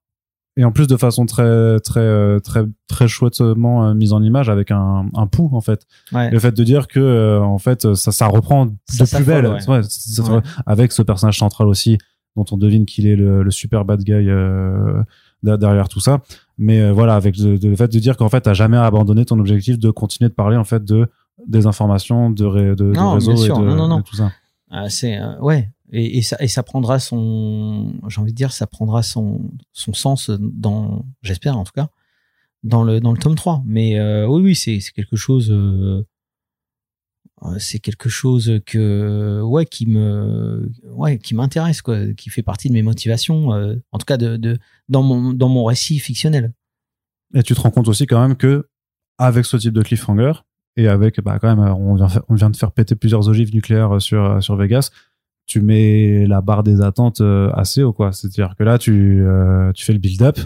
et en plus de façon très très euh, très très chouettement euh, mise en image avec un, un pouls en fait. ouais. Le fait de dire que euh, en fait ça ça reprend Ça de plus belle, ouais. Ouais, avec ce personnage central aussi dont on devine qu'il est le, le super bad guy euh, derrière tout ça. Mais euh, voilà, avec le, le fait de dire qu'en fait t'as jamais abandonné ton objectif de continuer de parler en fait de des informations, de, ré- de, de Non, réseaux bien et de, Non, non, non. de tout ça. Ah, c'est euh, ouais et, et ça et ça prendra son j'ai envie de dire ça prendra son son sens dans j'espère en tout cas dans le dans le tome 3 mais euh, oui oui c'est quelque chose c'est quelque chose que ouais qui me ouais qui m'intéresse quoi qui fait partie de mes motivations euh, en tout cas de, de dans mon dans mon récit fictionnel Et tu te rends compte aussi quand même que avec ce type de cliffhanger et avec bah quand même on vient, on vient de faire péter plusieurs ogives nucléaires sur sur Vegas, tu mets la barre des attentes euh, assez haut quoi. C'est-à-dire que là tu euh, tu fais le build-up,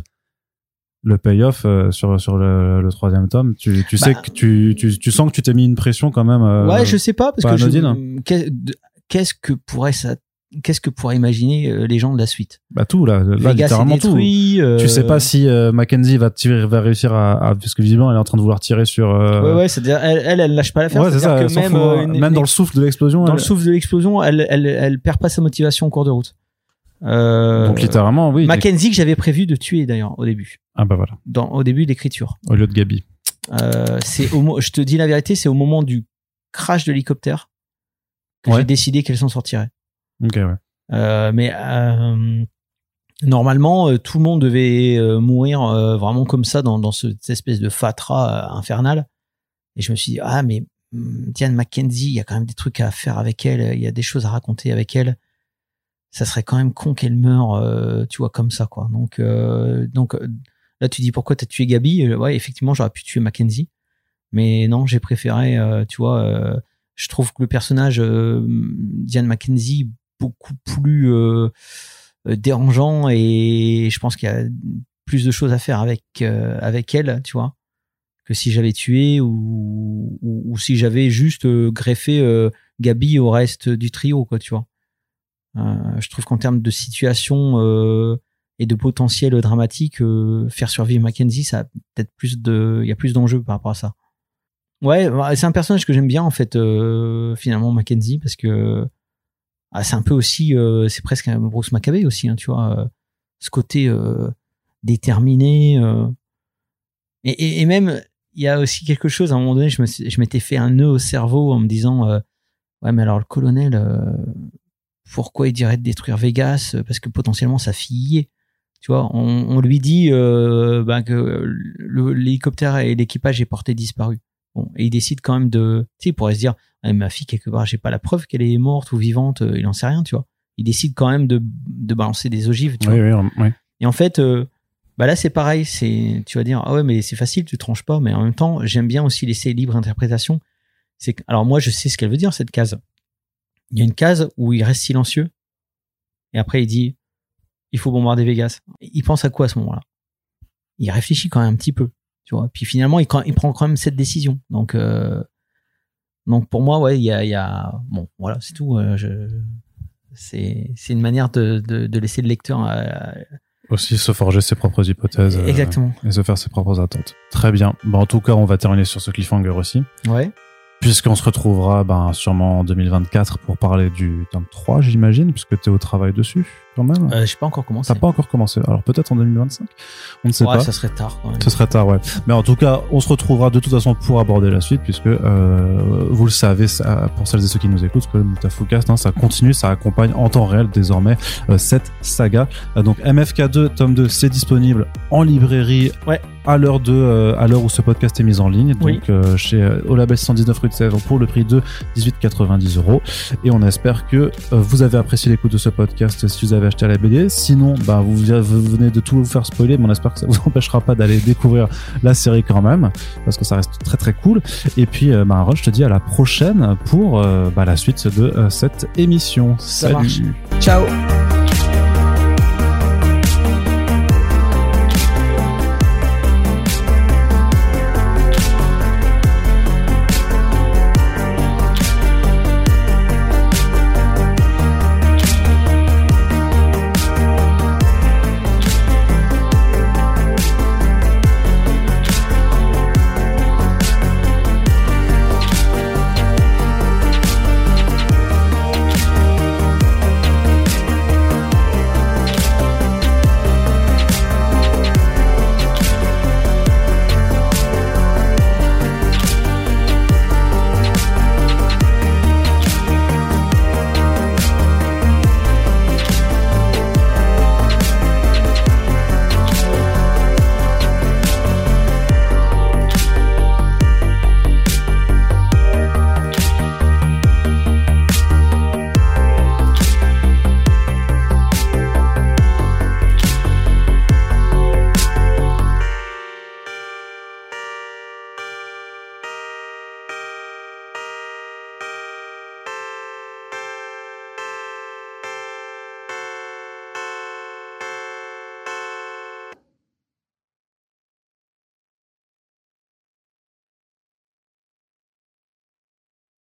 le payoff euh, sur sur le, le troisième tome, tu tu sais Bah, que tu, tu tu sens que tu t'es mis une pression quand même. euh, ouais je sais pas parce pas que je- de- qu'est-ce que pourrait ça qu'est-ce que pourraient imaginer euh, les gens de la suite? Bah tout là, là littéralement tout. euh, Tu sais pas si Mackenzie va tirer, va réussir à, à parce que visiblement elle est en train de vouloir tirer sur. Ouais, ouais, c'est-à-dire, elle, elle, elle lâche pas l'affaire. ouais, c'est ça. Que même, hein. une- même dans le souffle de l'explosion. dans elle- le souffle de l'explosion, elle, elle, elle perd pas sa motivation en cours de route. Euh, Donc littéralement, oui. Mackenzie que j'avais prévu de tuer d'ailleurs au début, Ah bah voilà, dans, au début de l'écriture. au lieu de Gabi. Euh, c'est au, mo- je te dis la vérité, c'est au moment du crash de l'hélicoptère que Ouais. j'ai décidé qu'elle s'en sortirait. Ok, ouais. Euh, mais euh, normalement, tout le monde devait mourir vraiment comme ça dans, dans ce- cette espèce de fatras infernal. Et je me suis dit, ah, mais hum, Diane McKenzie, il y a quand même des trucs à faire avec elle, il y a des choses à raconter avec elle. Ça serait quand même con qu'elle meure, tu vois, comme ça, quoi. Donc, donc là, tu dis pourquoi t'as tué Gabi? Euh, Ouais, effectivement, j'aurais pu tuer Mackenzie. Mais non, j'ai préféré, euh, tu vois, euh, je trouve que le personnage Diane Mackenzie beaucoup plus dérangeant et je pense qu'il y a plus de choses à faire avec avec elle, tu vois, que si j'avais tué ou, ou, si j'avais juste greffé Gabi au reste du trio, quoi, tu vois. Je trouve qu'en termes de situation et de potentiel dramatique, euh, faire survivre Mackenzie, ça peut-être plus de, il y a plus d'enjeux par rapport à ça. Ouais, bah, c'est un personnage que j'aime bien en fait, euh, finalement Mackenzie, parce que ah, c'est un peu aussi, euh, c'est presque un Bruce Maccabée aussi, hein, tu vois, ce côté déterminé. Et, même, il y a aussi quelque chose, à un moment donné, je m'étais fait un nœud au cerveau en me disant, ouais, mais alors le colonel, pourquoi il dirait de détruire Vegas Parce que potentiellement sa fille. Tu vois, on, on lui dit euh, ben, que l'hélicoptère et l'équipage est porté disparu. Bon, et il décide quand même de. Tu sais, il pourrait se dire, Ah, ma fille, quelque part, j'ai pas la preuve qu'elle est morte ou vivante, euh, il en sait rien, tu vois. il décide quand même de, de balancer des ogives. Tu Oui, vois. oui, oui. Et en fait, euh, bah là, c'est pareil. C'est, tu vas dire, ah ouais, mais c'est facile, tu tranches pas. Mais en même temps, j'aime bien aussi laisser libre interprétation. C'est alors moi, je sais ce qu'elle veut dire cette case. Il y a une case où il reste silencieux et après il dit, il faut bombarder Vegas. Il pense à quoi à ce moment-là? Il réfléchit quand même un petit peu, tu vois. Puis finalement, il, prend quand même cette décision. Donc, euh, donc pour moi, ouais, il y a, il y a, bon, voilà, c'est tout. euh, je, c'est, c'est une manière de, de, de laisser le lecteur euh, Aussi se forger ses propres hypothèses. euh, exactement. et se faire ses propres attentes. Très bien. En tout cas, on va terminer sur ce cliffhanger aussi. Ouais. Puisqu'on se retrouvera ben, sûrement en 2024 pour parler du tome 3, j'imagine, puisque tu es au travail dessus, quand même. Euh, j'ai pas encore commencé. T'as pas encore commencé. Alors peut-être en 2025 On ne sait ouais, pas. ça serait tard quand même. Ce serait tard, ouais. Mais en tout cas, on se retrouvera de toute façon pour aborder la suite, puisque euh, vous le savez, ça, pour celles et ceux qui nous écoutent, que le Mutafukast, hein, ça continue, ça accompagne en temps réel désormais euh, cette saga. Euh, donc MFK2, tome 2, c'est disponible en librairie. Ouais. À l'heure de, euh, à l'heure où ce podcast est mis en ligne, donc Oui. euh, chez euh, au label 119 rue de Sèvres pour le prix de 18,90 euros. Et on espère que euh, vous avez apprécié l'écoute de ce podcast si vous avez acheté la BD. Sinon, bah, vous, venez de tout vous faire spoiler, mais on espère que ça [LAUGHS] vous empêchera pas d'aller découvrir la série quand même, parce que ça reste très très cool. Et puis, euh, bah, Roche, je te dis à la prochaine pour euh, bah, la suite de euh, cette émission. Ça Salut marche. Ciao